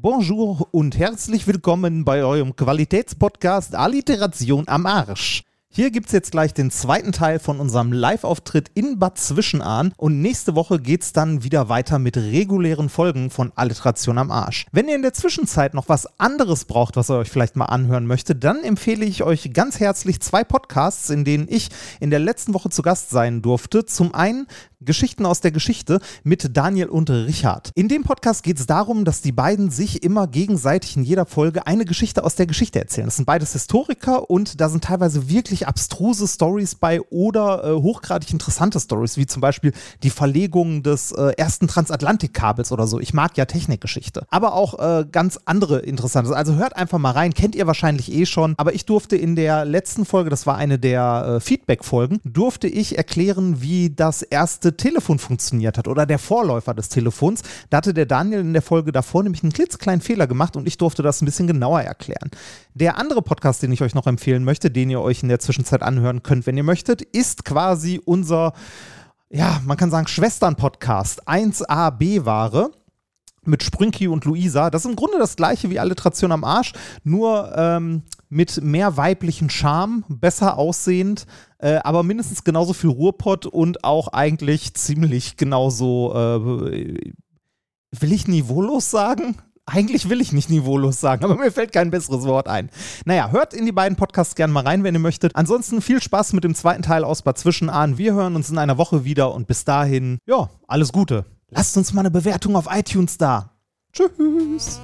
Bonjour und herzlich willkommen bei eurem Qualitätspodcast Alliteration am Arsch. Hier gibt's jetzt gleich den zweiten Teil von unserem Live-Auftritt in Bad Zwischenahn und nächste Woche geht's dann wieder weiter mit regulären Folgen von Alliteration am Arsch. Wenn ihr in der Zwischenzeit noch was anderes braucht, was ihr euch vielleicht mal anhören möchtet, dann empfehle ich euch ganz herzlich zwei Podcasts, in denen ich in der letzten Woche zu Gast sein durfte. Zum einen Geschichten aus der Geschichte mit Daniel und Richard. In dem Podcast geht es darum, dass die beiden sich immer gegenseitig in jeder Folge eine Geschichte aus der Geschichte erzählen. Das sind beides Historiker und da sind teilweise wirklich abstruse Stories bei oder äh, hochgradig interessante Stories, wie zum Beispiel die Verlegung des äh, ersten Transatlantikkabels oder so. Ich mag ja Technikgeschichte. Aber auch äh, ganz andere interessante. Also hört einfach mal rein, kennt ihr wahrscheinlich eh schon. Aber ich durfte in der letzten Folge, das war eine der äh, Feedback-Folgen, durfte ich erklären, wie das erste Telefon funktioniert hat oder der Vorläufer des Telefons. Da hatte der Daniel in der Folge davor nämlich einen klitzekleinen Fehler gemacht und ich durfte das ein bisschen genauer erklären. Der andere Podcast, den ich euch noch empfehlen möchte, den ihr euch in der Zwischenzeit anhören könnt, wenn ihr möchtet, ist quasi unser, ja, man kann sagen, Schwestern-Podcast 1AB-Ware mit Sprünki und Luisa. Das ist im Grunde das gleiche wie Alliteration am Arsch, nur ähm, mit mehr weiblichen Charme, besser aussehend, äh, aber mindestens genauso viel Ruhrpott und auch eigentlich ziemlich genauso, äh, will ich niveaulos sagen? Eigentlich will ich nicht niveaulos sagen, aber mir fällt kein besseres Wort ein. Naja, hört in die beiden Podcasts gerne mal rein, wenn ihr möchtet. Ansonsten viel Spaß mit dem zweiten Teil aus Bad Zwischenahn. Wir hören uns in einer Woche wieder und bis dahin, ja, alles Gute. Lasst uns mal eine Bewertung auf iTunes da. Tschüss.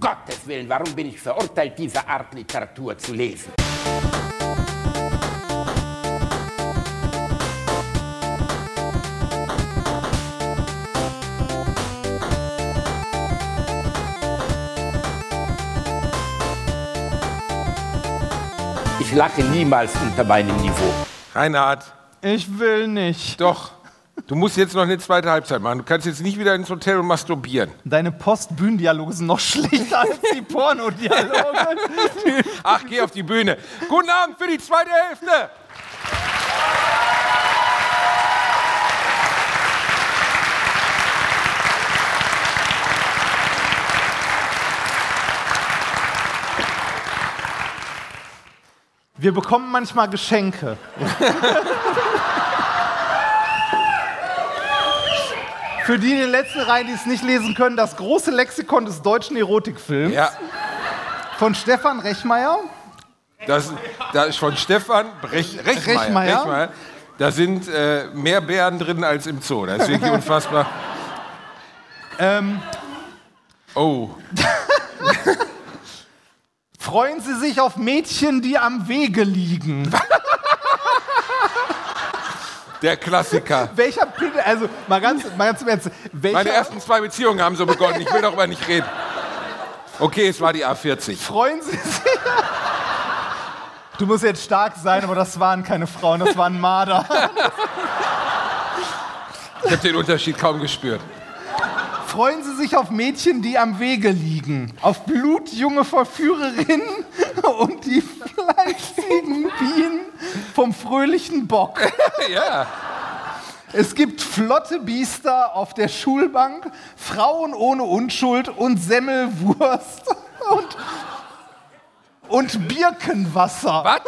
Gottes Willen, warum bin ich verurteilt, diese Art Literatur zu lesen? Ich lache niemals unter meinem Niveau. Reinhard, Ich will nicht. doch. Du musst jetzt noch eine zweite Halbzeit machen. Du kannst jetzt nicht wieder ins Hotel und masturbieren. Deine Postbühnendialoge sind noch schlechter als die Pornodialoge. Ach, geh auf die Bühne. Guten Abend für die zweite Hälfte. Wir bekommen manchmal Geschenke. Für die in den letzten Reihen, die es nicht lesen können, das große Lexikon des deutschen Erotikfilms Ja, von Stefan Rechmeier. das, das ist von Stefan Brech, Rechmeier. Rechmeier. Da sind äh, mehr Bären drin als im Zoo. Das ist wirklich unfassbar. Ähm, Oh, freuen Sie sich auf Mädchen, die am Wege liegen. der Klassiker. Welcher bitte, also mal ganz, mal ganz im Ernst, welcher, Meine ersten zwei Beziehungen haben so begonnen. Ich will darüber nicht reden. Okay, es war die A40. freuen Sie sich? Du musst jetzt stark sein, aber das waren keine Frauen, das waren Marder. Ich habe den Unterschied kaum gespürt. Freuen Sie sich auf Mädchen, die am Wege liegen, auf blutjunge Verführerinnen und die fleißigen Bienen vom fröhlichen Bock. Ja. Es gibt flotte Biester auf der Schulbank, Frauen ohne Unschuld und Semmelwurst und, und Birkenwasser. Was?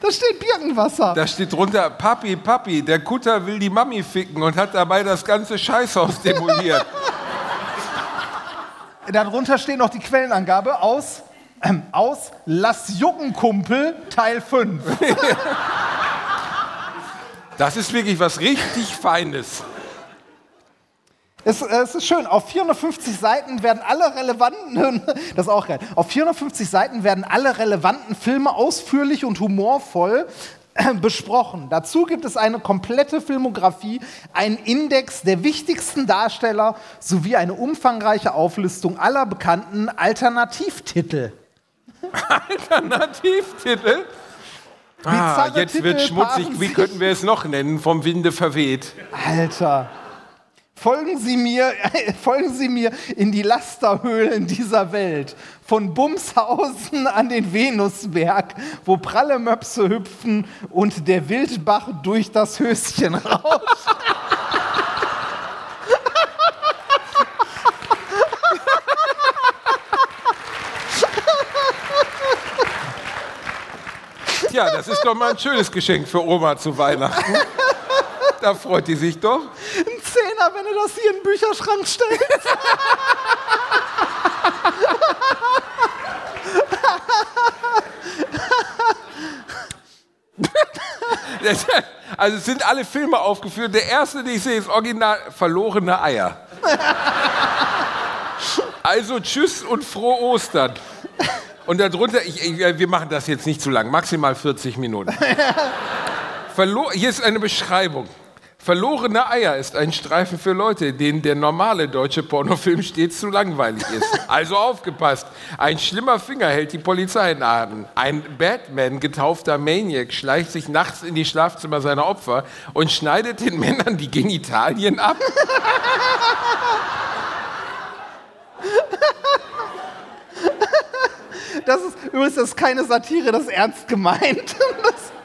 Da steht Birkenwasser. Da steht drunter, Papi, Papi, der Kutter will die Mami ficken und hat dabei das ganze Scheißhaus demoliert. Darunter steht noch die Quellenangabe aus, ähm, aus Lass Jucken Kumpel Teil 5. Das ist wirklich was richtig Feines. Es, es ist schön, auf 450 Seiten werden alle relevanten, das ist auch geil, auf 450 Seiten werden alle relevanten Filme ausführlich und humorvoll äh, besprochen. Dazu gibt es eine komplette Filmografie, einen Index der wichtigsten Darsteller sowie eine umfangreiche Auflistung aller bekannten Alternativtitel. Alternativtitel? Ah, jetzt wird Titel schmutzig. paaren Wie könnten wir es noch nennen? Vom Winde verweht. Alter. Folgen Sie mir, folgen Sie mir in die Lasterhöhlen dieser Welt, von Bumshausen an den Venusberg, wo pralle Möpse hüpfen und der Wildbach durch das Höschen rauscht. Tja, das ist doch mal ein schönes Geschenk für Oma zu Weihnachten. Da freut die sich doch. Ein Zehner, wenn du das hier in den Bücherschrank stellst. Also es sind alle Filme aufgeführt. Der erste, den ich sehe, ist original verlorene Eier. Also tschüss und frohe Ostern. Und darunter, ich, ich, wir machen das jetzt nicht zu lang, maximal 40 Minuten. Verlo Hier ist eine Beschreibung. Verlorene Eier ist ein Streifen für Leute, denen der normale deutsche Pornofilm stets zu langweilig ist. Also aufgepasst. Ein schlimmer Finger hält die Polizei in Atem. Ein Batman getaufter Maniac schleicht sich nachts in die Schlafzimmer seiner Opfer und schneidet den Männern die Genitalien ab. Das ist übrigens das ist keine Satire, das ist ernst gemeint. Das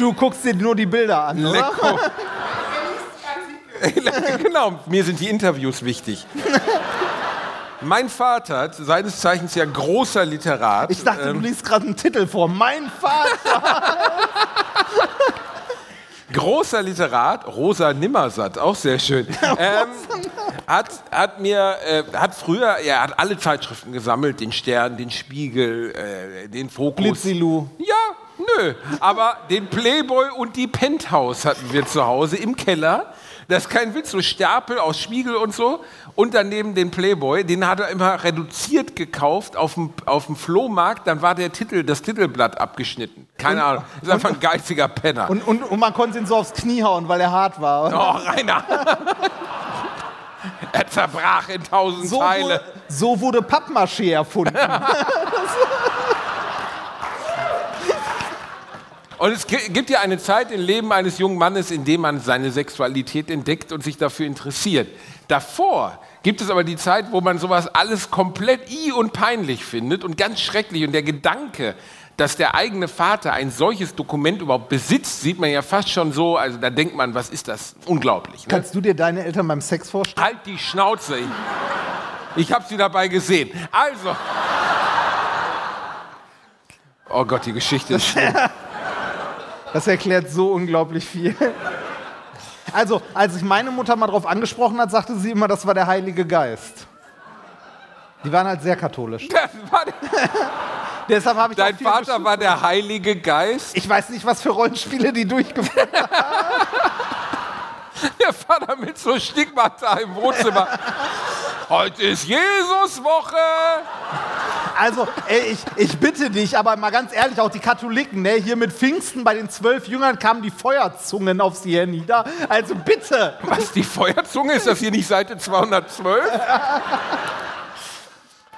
du guckst dir nur die Bilder an, oder? Genau, mir sind die Interviews wichtig. Mein Vater, seines Zeichens ja großer Literat. Ich dachte, ähm, du liest gerade einen Titel vor. Mein Vater. großer Literat, Rosa Nimmersatt, auch sehr schön, ähm, hat, hat mir, äh, hat früher, er hat alle Zeitschriften gesammelt, den Stern, den Spiegel, äh, den Fokus. Blitzilu. Ja, nö, aber den Playboy und die Penthouse hatten wir zu Hause im Keller. Das ist kein Witz, so Stapel aus Spiegel und so. Und daneben den Playboy, den hat er immer reduziert gekauft auf dem, auf dem Flohmarkt. Dann war der Titel, das Titelblatt abgeschnitten. Keine Ahnung. Ist einfach ein geiziger Penner. Und, und, und man konnte ihn so aufs Knie hauen, weil er hart war. Oh, Rainer. er zerbrach in tausend So Teile. wurde, so wurde Pappmaché erfunden. Und es gi- gibt ja eine Zeit im Leben eines jungen Mannes, in dem man seine Sexualität entdeckt und sich dafür interessiert. Davor gibt es aber die Zeit, wo man sowas alles komplett i und peinlich findet und ganz schrecklich. Und der Gedanke, dass der eigene Vater ein solches Dokument überhaupt besitzt, sieht man ja fast schon so. Also da denkt man, was ist das? Unglaublich. Ne? Kannst du dir deine Eltern beim Sex vorstellen? Halt die Schnauze. Ich, ich habe sie dabei gesehen. Also. Oh Gott, die Geschichte ist schlimm. Das erklärt so unglaublich viel. Also, als ich meine Mutter mal drauf angesprochen hat, sagte sie immer, das war der Heilige Geist. Die waren halt sehr katholisch. Das war der, Deshalb habe ich dein Vater war der Heilige Geist. Ich weiß nicht, was für Rollenspiele die durchgeführt haben. Der Vater mit so Stigmata im Wohnzimmer. Heute ist Jesuswoche. Also, ey, ich, ich bitte dich, aber mal ganz ehrlich, auch die Katholiken, ne, hier mit Pfingsten bei den zwölf Jüngern kamen die Feuerzungen auf sie hernieder. Also bitte. Was, die Feuerzunge? Ist das hier nicht Seite 212?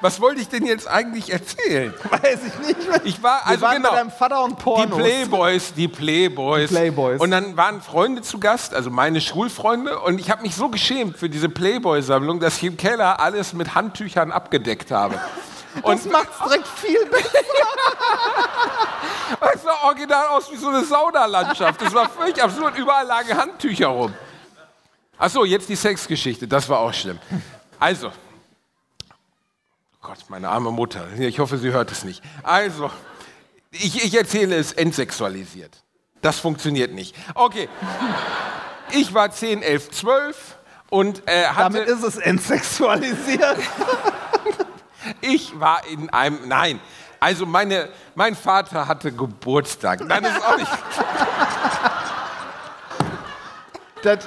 Was wollte ich denn jetzt eigentlich erzählen? Weiß ich nicht. Ich war, Wir also waren genau. bei deinem Vater und Die Pornos. Playboys, die Playboys. Die Playboys. Und dann waren Freunde zu Gast, also meine Schulfreunde. Und ich habe mich so geschämt für diese Playboy-Sammlung, dass ich im Keller alles mit Handtüchern abgedeckt habe. Das macht's direkt viel besser. Es sah original aus wie so eine Saunalandschaft. Das war völlig absurd. Überall lagen Handtücher rum. Achso, jetzt die Sexgeschichte. Das war auch schlimm. Also. Gott, meine arme Mutter. Ich hoffe, sie hört es nicht. Also, ich, ich erzähle es entsexualisiert. Das funktioniert nicht. Okay. Ich war 10, 11, 12 und äh, hatte. Damit ist es entsexualisiert. Ich war in einem, nein, also meine, mein Vater hatte Geburtstag. Nein, das ist auch nicht. Das,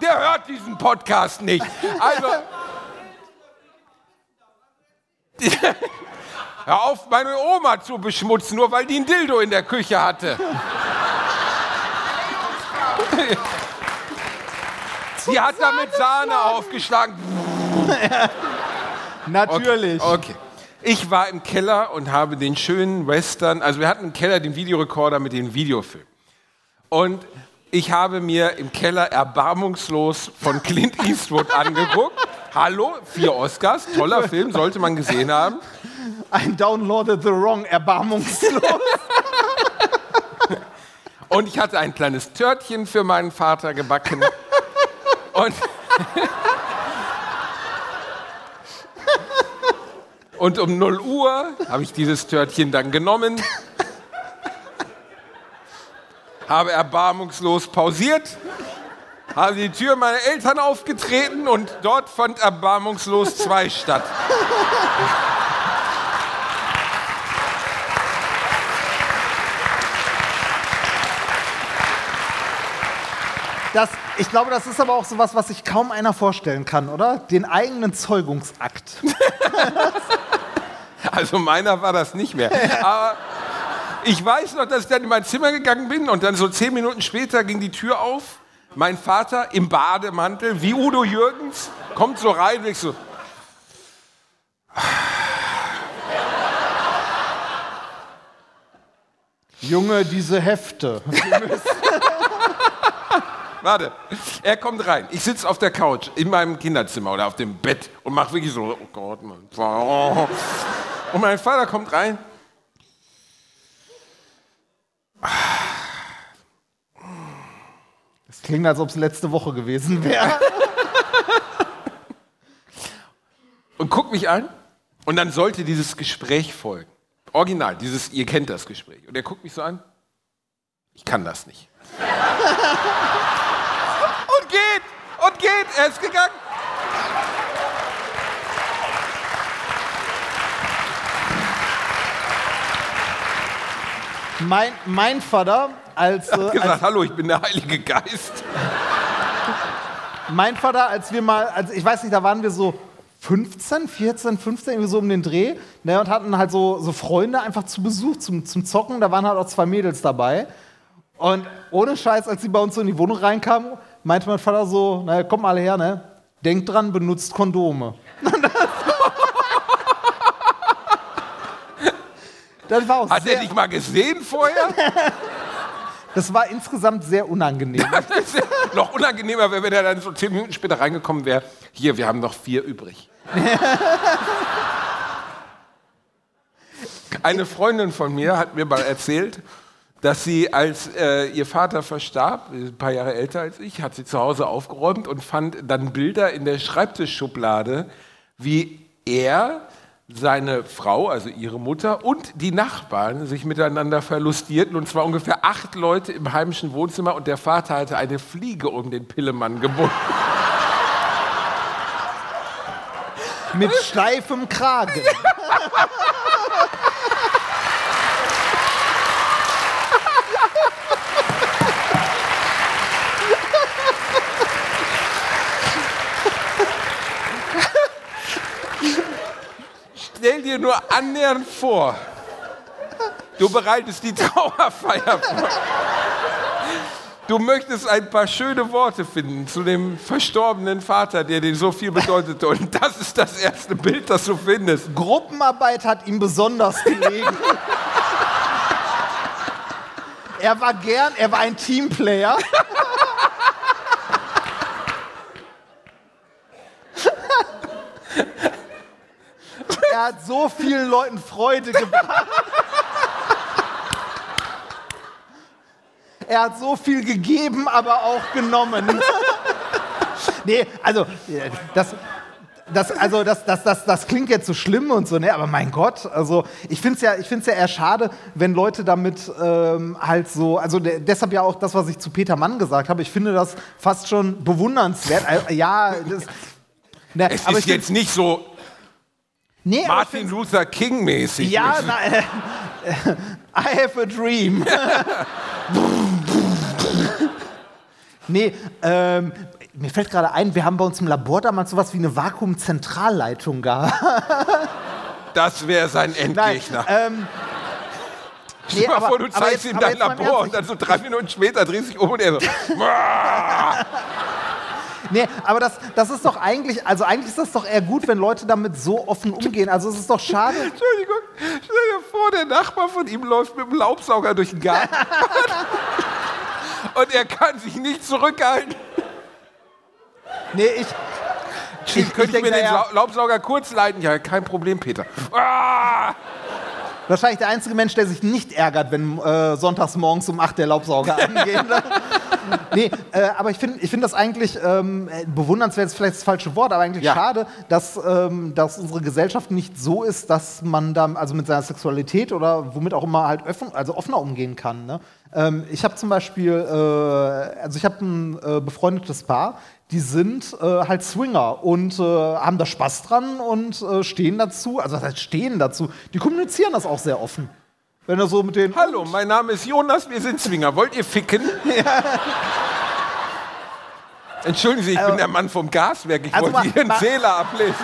Der hört diesen Podcast nicht. Also. Hör auf, meine Oma zu beschmutzen, nur weil die ein Dildo in der Küche hatte. Sie hat damit Sahne aufgeschlagen. natürlich. Okay. Ich war im Keller und habe den schönen Western, also wir hatten im Keller den Videorekorder mit dem Videofilm. Und ich habe mir im Keller erbarmungslos von Clint Eastwood angeguckt. Hallo, vier Oscars, toller Film, sollte man gesehen haben. Ein downloaded the wrong, erbarmungslos. Und ich hatte ein kleines Törtchen für meinen Vater gebacken. Und Und um 0 Uhr habe ich dieses Törtchen dann genommen, habe erbarmungslos pausiert, habe die Tür meiner Eltern aufgetreten und dort fand erbarmungslos 2 statt. Das, ich glaube, das ist aber auch sowas, was sich kaum einer vorstellen kann, oder? Den eigenen Zeugungsakt. Also meiner war das nicht mehr. Aber ich weiß noch, dass ich dann in mein Zimmer gegangen bin und dann so zehn Minuten später ging die Tür auf. Mein Vater im Bademantel, wie Udo Jürgens, kommt so rein und ich so, Junge, diese Hefte. warte, er kommt rein. Ich sitze auf der Couch in meinem Kinderzimmer oder auf dem Bett und mache wirklich so, oh Gott, Mann. Und mein Vater kommt rein. Klingt, als ob es letzte Woche gewesen wäre. und guckt mich an und dann sollte dieses Gespräch folgen. Original, dieses, ihr kennt das Gespräch. Und er guckt mich so an. Ich kann das nicht. und geht, und geht, er ist gegangen. Mein, mein Vater, als, Er hat gesagt, als hallo, ich bin der Heilige Geist. mein Vater, als wir mal, als, ich weiß nicht, da waren wir so 15, 14, 15, irgendwie so um den Dreh, ne, und hatten halt so, so Freunde einfach zu Besuch zum, zum Zocken. Da waren halt auch zwei Mädels dabei. Und ohne Scheiß, als sie bei uns so in die Wohnung reinkamen, meinte mein Vater so: Na, kommt mal alle her, ne? Denkt dran, benutzt Kondome. Das war auch Hat er dich mal gesehen vorher? das war insgesamt sehr unangenehm. noch unangenehmer wäre, wenn er dann so zehn Minuten später reingekommen wäre. Hier, wir haben noch vier übrig. Eine Freundin von mir hat mir mal erzählt, dass sie, als äh, ihr Vater verstarb, ein paar Jahre älter als ich, hat sie zu Hause aufgeräumt und fand dann Bilder in der Schreibtischschublade, wie er, seine Frau, also ihre Mutter und die Nachbarn sich miteinander verlustierten. Und zwar ungefähr acht Leute im heimischen Wohnzimmer und der Vater hatte eine Fliege um den Pillemann gebunden. Mit steifem Kragen. Stell dir nur annähernd vor, du bereitest die Trauerfeier vor. Du möchtest ein paar schöne Worte finden zu dem verstorbenen Vater, der dir so viel bedeutete. Und das ist das erste Bild, das du findest. Gruppenarbeit hat ihm besonders gelegen. er war gern, er war ein Teamplayer. er hat so vielen Leuten Freude gebracht. Er hat so viel gegeben, aber auch genommen. nee, also das, das, also das, das, das, das klingt jetzt so schlimm und so, ne? aber mein Gott, also ich finde es ja, ich find's ja eher schade, wenn Leute damit ähm, halt so, also de deshalb ja auch das, was ich zu Peter Mann gesagt habe, ich finde das fast schon bewundernswert. Äh, ja, das, ne, Es aber ist jetzt nicht so nee, Martin Luther King mäßig. Ja, na, äh, I have a dream. nee, ähm, mir fällt gerade ein, wir haben bei uns im Labor damals sowas wie eine Vakuumzentralleitung gehabt. Das wäre sein Nein, Endgegner. ähm, Stell dir mal aber- vor, du zeigst jetzt- ihm dein Labor und dann so drei Minuten später drehst du dich um und er so. nee, aber das, das ist doch eigentlich, also eigentlich ist das doch eher gut, wenn Leute damit so offen umgehen. Also es ist doch schade. Entschuldigung, stell dir vor, der Nachbar von ihm läuft mit dem Laubsauger durch den Garten. und er kann sich nicht zurückhalten. Nee, ich, ich, Könnte ich, mir den Lau- Laubsauger kurz leiten? Ja, kein Problem, Peter. Ah! Wahrscheinlich der einzige Mensch, der sich nicht ärgert, wenn äh, sonntags morgens um 8 der Laubsauger angeht. nee, äh, aber ich finde ich find das eigentlich ähm, bewundernswert, ist vielleicht das falsche Wort, aber eigentlich Ja. schade, dass, ähm, dass unsere Gesellschaft nicht so ist, dass man da also mit seiner Sexualität oder womit auch immer halt offen, also offener umgehen kann. Ne? Ähm, ich habe zum Beispiel, äh, also ich habe ein äh, befreundetes Paar, die sind äh, halt Swinger und äh, haben da Spaß dran und äh, stehen dazu, also was heißt stehen dazu, die kommunizieren das auch sehr offen. Wenn er so mit den Hallo, mein Name ist Jonas, wir sind Zwinger. Wollt ihr ficken? Entschuldigen Sie, ich bin der Mann vom Gaswerk. Ich Also wollte mal- einen mal- Zähler ablesen.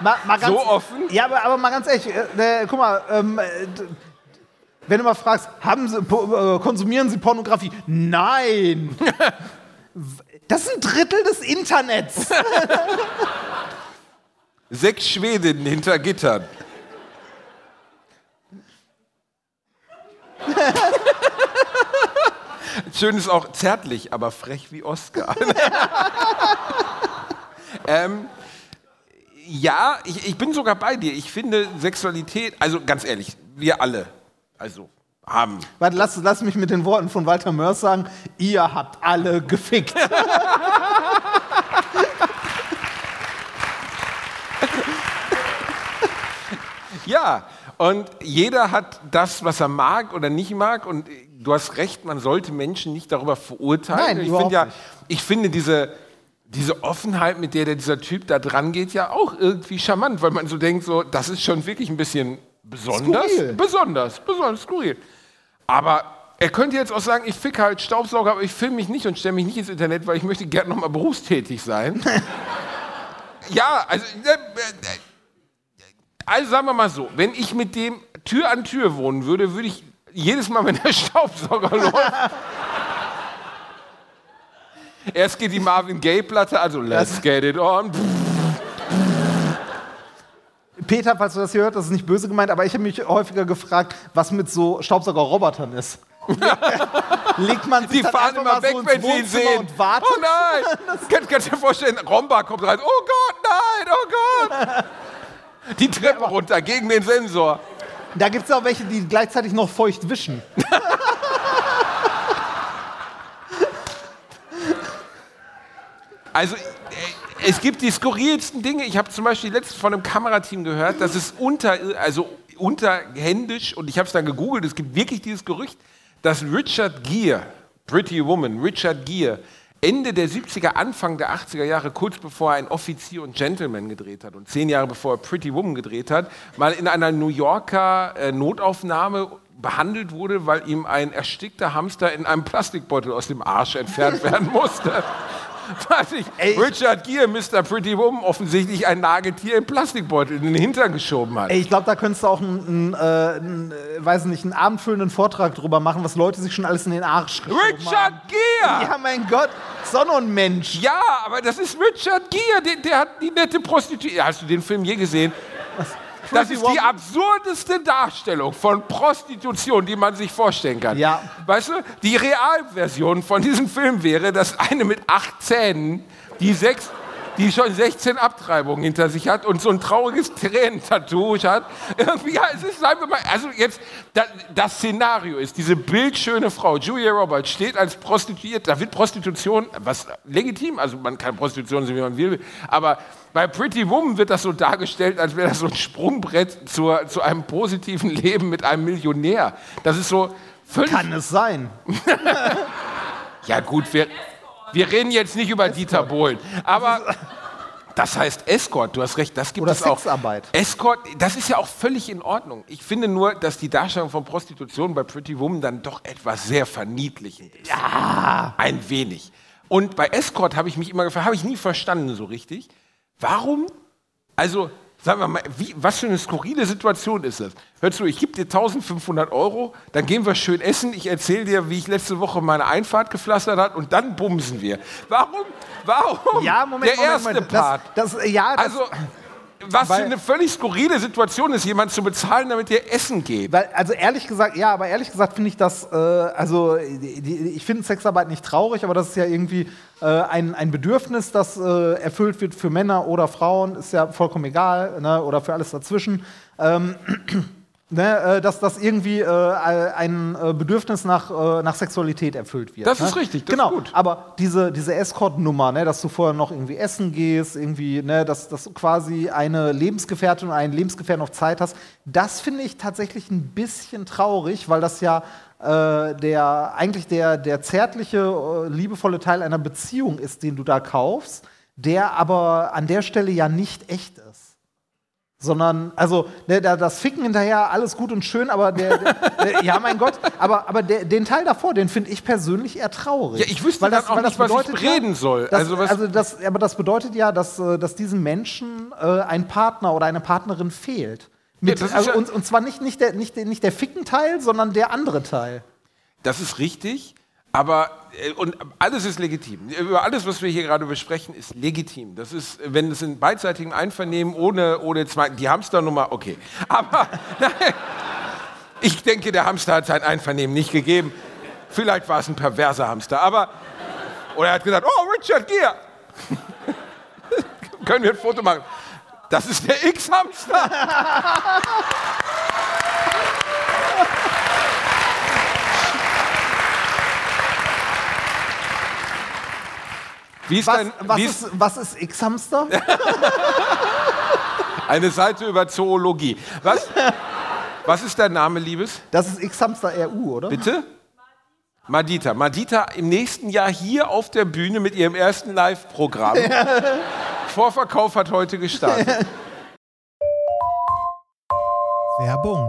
Mal, mal ganz, So offen? Ja, aber, aber mal ganz ehrlich, äh, äh, guck mal, ähm, äh, wenn du mal fragst, haben Sie, äh, konsumieren Sie Pornografie? Nein! Das ist ein Drittel des Internets. Sechs Schwedinnen hinter Gittern. Schön ist auch zärtlich, aber frech wie Oscar. ähm, ja, ich, ich bin sogar bei dir. Ich finde Sexualität, also ganz ehrlich, wir alle, also haben. Warte, lass, lass mich mit den Worten von Walter Mörs sagen, ihr habt alle gefickt. Ja, und jeder hat das, was er mag oder nicht mag. Und du hast recht, man sollte Menschen nicht darüber verurteilen. Nein, ich finde ja, ich finde diese, diese Offenheit, mit der der, dieser Typ da dran geht, ja auch irgendwie charmant, weil man so denkt, so, das ist schon wirklich ein bisschen besonders. Skurril. Besonders, besonders skurril. Aber er könnte jetzt auch sagen, ich fick halt Staubsauger, aber ich filme mich nicht und stelle mich nicht ins Internet, weil ich möchte gerne noch mal berufstätig sein. ja, also, äh, also sagen wir mal so, wenn ich mit dem Tür an Tür wohnen würde, würde ich jedes Mal, wenn der Staubsauger läuft. Erst geht die Marvin Gaye-Platte, also let's get it on. Peter, falls du das hier hört, das ist nicht böse gemeint, aber ich habe mich häufiger gefragt, was mit so Staubsaugerrobotern ist. Legt man sich Die fahren immer weg, so wenn sie ihn sehen. und wartet? Oh nein! Kann, kannst du dir vorstellen, Romba kommt rein. Oh Gott, nein, oh Gott! Die Treppe runter gegen den Sensor. Da gibt es auch welche, die gleichzeitig noch feucht wischen. Also, äh, es gibt die skurrilsten Dinge. Ich habe zum Beispiel letztens von einem Kamerateam gehört, dass es unter, also unterhändisch, und ich habe es dann gegoogelt, es gibt wirklich dieses Gerücht, dass Richard Gere, Pretty Woman, Richard Gere, Ende der 70er, Anfang der 80er Jahre, kurz bevor er ein Offizier und Gentleman gedreht hat und zehn Jahre bevor er Pretty Woman gedreht hat, mal in einer New Yorker äh, Notaufnahme behandelt wurde, weil ihm ein erstickter Hamster in einem Plastikbeutel aus dem Arsch entfernt werden musste. Was ich, Ey, ich- Richard Gere, Mr. Pretty Woman, offensichtlich ein Nagetier im Plastikbeutel in den Hintern geschoben hat. Ey, ich glaube, da könntest du auch einen, einen, äh, einen, äh, weiß nicht, einen abendfüllenden Vortrag drüber machen, was Leute sich schon alles in den Arsch geschoben Richard haben. Gere! Ja, mein Gott, Sonne und Mensch. Ja, aber das ist Richard Gere, der, der hat die nette Prostituierte. Hast du den Film je gesehen? Das ist die absurdeste Darstellung von Prostitution, die man sich vorstellen kann. Ja. Weißt du, die Realversion von diesem Film wäre, dass eine mit acht Zähnen, die sechs, die schon 16 Abtreibungen hinter sich hat und so ein trauriges Tränentattoo hat. Irgendwie, ja, es ist, sagen wir mal, also jetzt, da, das Szenario ist, diese bildschöne Frau, Julia Roberts, steht als Prostituierte, da wird Prostitution, was legitim, also man kann Prostitution sehen, wie man will, aber bei Pretty Woman wird das so dargestellt, als wäre das so ein Sprungbrett zur, zu einem positiven Leben mit einem Millionär. Das ist so völlig Kann es sein. ja gut, wir, wir reden jetzt nicht über Dieter Bohlen, aber das heißt Escort, du hast recht, das gibt Oder es auch. Sexarbeit. Escort, das ist ja auch völlig in Ordnung. Ich finde nur, dass die Darstellung von Prostitution bei Pretty Woman dann doch etwas sehr verniedlichend ist. Ja. Ein wenig. Und bei Escort habe ich mich immer gefragt, habe ich nie verstanden so richtig, warum, also sagen wir mal, wie, was für eine skurrile Situation ist das? Hör zu, ich gebe dir 1500 Euro, dann gehen wir schön essen, ich erzähle dir, wie ich letzte Woche meine Einfahrt gepflastert hat und dann bumsen wir. Warum? Warum? Ja, Moment, Der Moment, erste Moment. Part. Das, das, ja, das, Also, was für Weil- eine völlig skurrile Situation ist, jemand zu bezahlen, damit ihr Essen geht. Weil, also ehrlich gesagt, ja, aber ehrlich gesagt finde ich das, äh, also die, die, ich finde Sexarbeit nicht traurig, aber das ist ja irgendwie äh, ein, ein Bedürfnis, das äh, erfüllt wird für Männer oder Frauen, ist ja vollkommen egal, ne, oder für alles dazwischen. Ähm, Ne, äh, dass das irgendwie äh, ein äh, Bedürfnis nach, äh, nach Sexualität erfüllt wird. Das ne? ist richtig, das genau. ist gut. Aber diese, diese Escort-Nummer, ne, dass du vorher noch irgendwie essen gehst, irgendwie, ne, dass, dass du quasi eine Lebensgefährtin und einen Lebensgefährten auf Zeit hast, das finde ich tatsächlich ein bisschen traurig, weil das ja äh, der eigentlich der, der zärtliche, äh, liebevolle Teil einer Beziehung ist, den du da kaufst, der aber an der Stelle ja nicht echt ist. Sondern, also, ne, da- das Ficken hinterher, alles gut und schön, aber der, der, der ja, mein Gott, aber, aber der, den Teil davor, den finde ich persönlich eher traurig. Ja, ich wüsste dann auch nicht, was ich reden soll. Das, Also also, das, aber das bedeutet ja, dass, äh, dass diesem Menschen äh, ein Partner oder eine Partnerin fehlt. Mit, Ja, das also, ja- und, und zwar nicht, nicht, der, nicht, der, nicht der Ficken-Teil, sondern der andere Teil. Das ist richtig, aber äh, und alles ist legitim. Über alles, was wir hier gerade besprechen, ist legitim. Das ist, wenn es in beidseitigem Einvernehmen ohne, ohne zwei, die Hamsternummer, okay. Aber ich denke, der Hamster hat sein Einvernehmen nicht gegeben. Vielleicht war es ein perverser Hamster, aber oder er hat gesagt, oh Richard Gere, können wir ein Foto machen? Das ist der X-Hamster. Wie ist Was, dein, was, wie ist, was ist X-Hamster? Eine Seite über Zoologie. Was, was ist dein Name, Liebes? Das ist X-Hamster RU, oder? Bitte? Madita. Madita im nächsten Jahr hier auf der Bühne mit ihrem ersten Live-Programm. Vorverkauf hat heute gestartet. Werbung.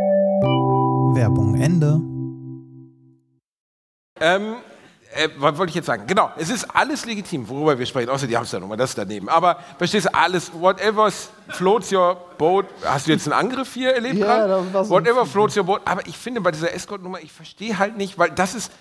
Werbung Ende. Ähm, äh, was wollte ich jetzt sagen? Genau, es ist alles legitim, worüber wir sprechen, außer die Hamsternummer, das ist daneben. Aber verstehst du, alles, whatever floats your boat. Hast du jetzt einen Angriff hier erlebt? Ja, gerade? Whatever floats your boat. Aber ich finde bei dieser Escort-Nummer, ich verstehe halt nicht, weil das ist,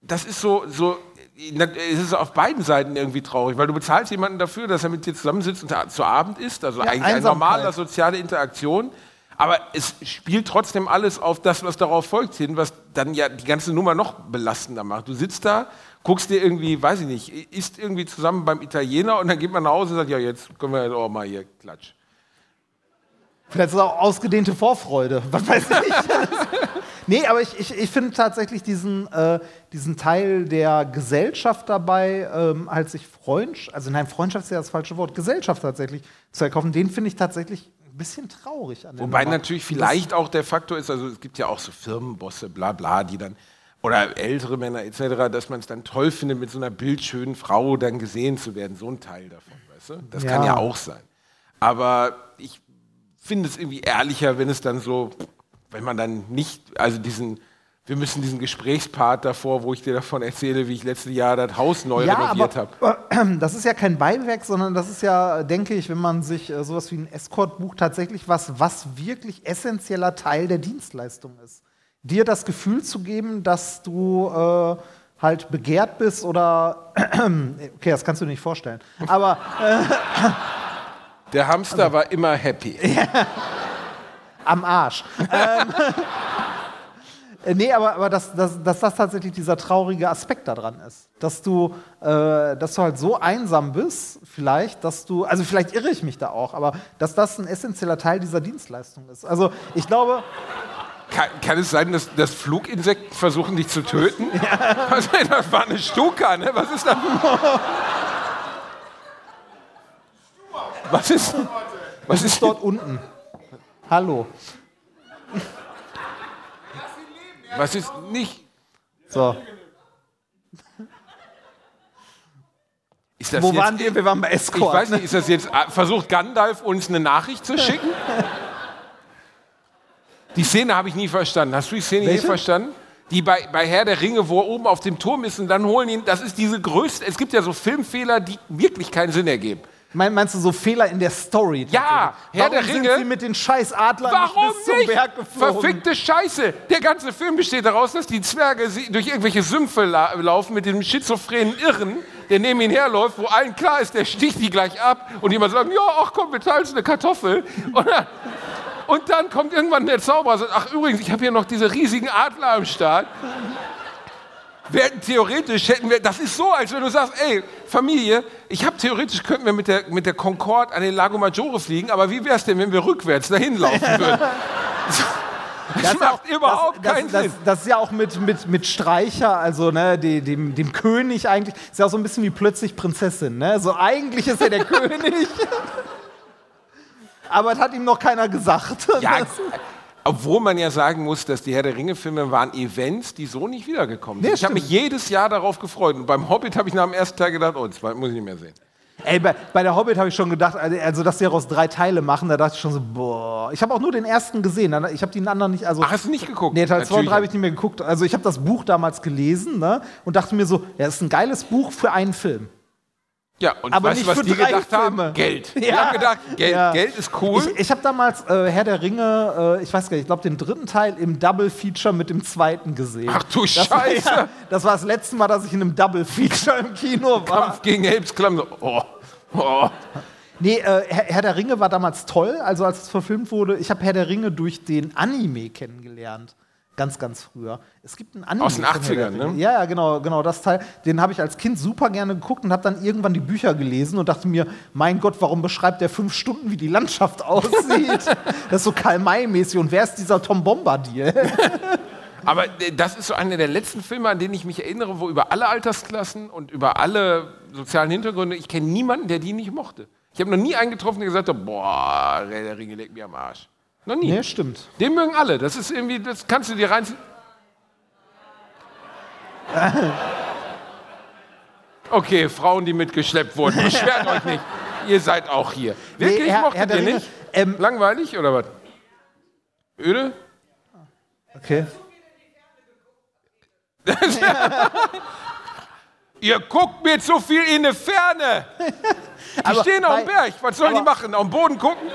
das ist so, so, es ist auf beiden Seiten irgendwie traurig, weil du bezahlst jemanden dafür, dass er mit dir zusammensitzt und zu Abend isst, also eigentlich eine normale soziale Interaktion. Aber es spielt trotzdem alles auf das, was darauf folgt, hin, was dann ja die ganze Nummer noch belastender macht. Du sitzt da, guckst dir irgendwie, weiß ich nicht, isst irgendwie zusammen beim Italiener und dann geht man nach Hause und sagt, ja, jetzt können wir jetzt auch mal hier klatsch. Vielleicht ist es auch ausgedehnte Vorfreude. Was weiß ich. nee, aber ich, ich, ich finde tatsächlich diesen, äh, diesen Teil der Gesellschaft dabei, ähm, halt sich Freundschaft, also nein, Freundschaft ist ja das falsche Wort, Gesellschaft tatsächlich zu erkaufen, den finde ich tatsächlich bisschen traurig an der Wobei Nummer. natürlich vielleicht auch der Faktor ist, also es gibt ja auch so Firmenbosse, bla bla, die dann, oder ältere Männer etc., dass man es dann toll findet, mit so einer bildschönen Frau dann gesehen zu werden. So ein Teil davon, weißt du? Das kann Ja. ja auch sein. Aber ich finde es irgendwie ehrlicher, wenn es dann so, wenn man dann nicht, also diesen, wir müssen diesen Gesprächspart davor, wo ich dir davon erzähle, wie ich letztes Jahr das Haus neu ja, renoviert habe. das ist ja kein Beiwerk, sondern das ist ja, denke ich, wenn man sich äh, sowas wie ein Escort bucht, tatsächlich was, was wirklich essentieller Teil der Dienstleistung ist. Dir das Gefühl zu geben, dass du äh, halt begehrt bist oder okay, das kannst du dir nicht vorstellen. Aber Der Hamster war immer happy. am Arsch. ähm, Äh, nee, aber, aber dass, dass, dass das tatsächlich dieser traurige Aspekt daran ist. Dass du, äh, dass du halt so einsam bist, vielleicht, dass du, also vielleicht irre ich mich da auch, aber dass das ein essentieller Teil dieser Dienstleistung ist. Also ich glaube. Kann, kann es sein, dass, dass Fluginsekten versuchen, dich zu töten? Ja. Was, das war eine Stuka, ne? Was ist das? Was ist, was ist dort unten? Hallo. Was ist nicht? So. Ist das Wo jetzt, waren wir? Wir waren bei Escort. Ich weiß nicht, ist das jetzt, versucht Gandalf uns eine Nachricht zu schicken? Die Szene habe ich nie verstanden. Hast du die Szene Welche? je verstanden? Die bei, bei Herr der Ringe, wo er oben auf dem Turm ist und dann holen ihn, das ist diese größte, es gibt ja so Filmfehler, die wirklich keinen Sinn ergeben. Mein, meinst du so Fehler in der Story? Ja, Herr Warum der sind Ringe- sie mit den scheiß Adlern Warum nicht bis zum nicht? Berg geflogen? Verfickte Scheiße. Der ganze Film besteht daraus, dass die Zwerge durch irgendwelche Sümpfe la laufen mit dem schizophrenen Irren, der neben ihnen herläuft, wo allen klar ist, der sticht die gleich ab und immer sagen, ja, ach komm, wir teilen uns eine Kartoffel. Und dann, und dann kommt irgendwann der Zauberer und sagt, ach übrigens, ich habe hier noch diese riesigen Adler am Start. Hätten theoretisch, hätten wir, das ist so, als wenn du sagst, ey, Familie, ich habe theoretisch, könnten wir mit der, mit der Concorde an den Lago Maggiore fliegen, aber wie wäre es denn, wenn wir rückwärts dahin laufen würden? Das, ist macht auch- überhaupt das, keinen das, Sinn. Das, das ist ja auch mit, mit, mit Streicher, also ne, de, dem, dem König eigentlich, ist ja auch so ein bisschen wie plötzlich Prinzessin. Ne? So eigentlich ist er der König. Aber das hat ihm noch keiner gesagt. Ja, Das- obwohl man ja sagen muss, dass die Herr der Ringe-Filme waren Events, die so nicht wiedergekommen sind. Nee, ich habe mich jedes Jahr darauf gefreut. Und beim Hobbit habe ich nach dem ersten Teil gedacht, oh, das muss ich nicht mehr sehen. Ey, bei, bei der Hobbit habe ich schon gedacht, also, also dass die daraus drei Teile machen, da dachte ich schon so, boah. Ich habe auch nur den ersten gesehen, ich habe den anderen nicht, also. Ach, hast du nicht geguckt? Nee, Teil 2 und Natürlich. 3 habe ich nicht mehr geguckt. Also ich habe das Buch damals gelesen ne, und dachte mir so, ja, das ist ein geiles Buch für einen Film. Ja, und Aber weißt nicht was für die drei gedacht Filme. haben? Geld. Ja. haben gedacht, Geld, Ja. Geld ist cool. Ich, ich habe damals äh, Herr der Ringe, äh, ich weiß gar nicht, ich glaube den dritten Teil im Double Feature mit dem zweiten gesehen. Ach du das war, Scheiße. ja, das war das letzte Mal, dass ich in einem Double Feature im Kino war. Kampf gegen Helmsklamm. Oh, oh. Nee, äh, Herr der Ringe war damals toll, also als es verfilmt wurde. Ich habe Herr der Ringe durch den Anime kennengelernt. Ganz, ganz früher. Es gibt einen Anime. Aus den von Herr der 80ern, Ringe. ne? Ja, ja, genau, genau, das Teil. Den habe ich als Kind super gerne geguckt und habe dann irgendwann die Bücher gelesen und dachte mir, mein Gott, warum beschreibt der fünf Stunden, wie die Landschaft aussieht? das ist so Karl-May-mäßig. Und wer ist dieser Tom Bombadil? Aber äh, das ist so einer der letzten Filme, an den ich mich erinnere, wo über alle Altersklassen und über alle sozialen Hintergründe, ich kenne niemanden, der die nicht mochte. Ich habe noch nie einen getroffen, der gesagt hat, boah, der Ringe legt mir am Arsch. Noch nie. nee, stimmt. Den mögen alle. Das ist irgendwie, das kannst du dir reinziehen. Okay, Frauen, die mitgeschleppt wurden, beschwert euch nicht. Ihr seid auch hier. Wirklich, Nee, Herr- mochtet Herr ihr nicht? ähm, Langweilig oder was? Öde? Okay. Ihr guckt mir zu viel in die Ferne. Die Aber stehen auf dem Berg. Was sollen die machen? Auf den Boden gucken?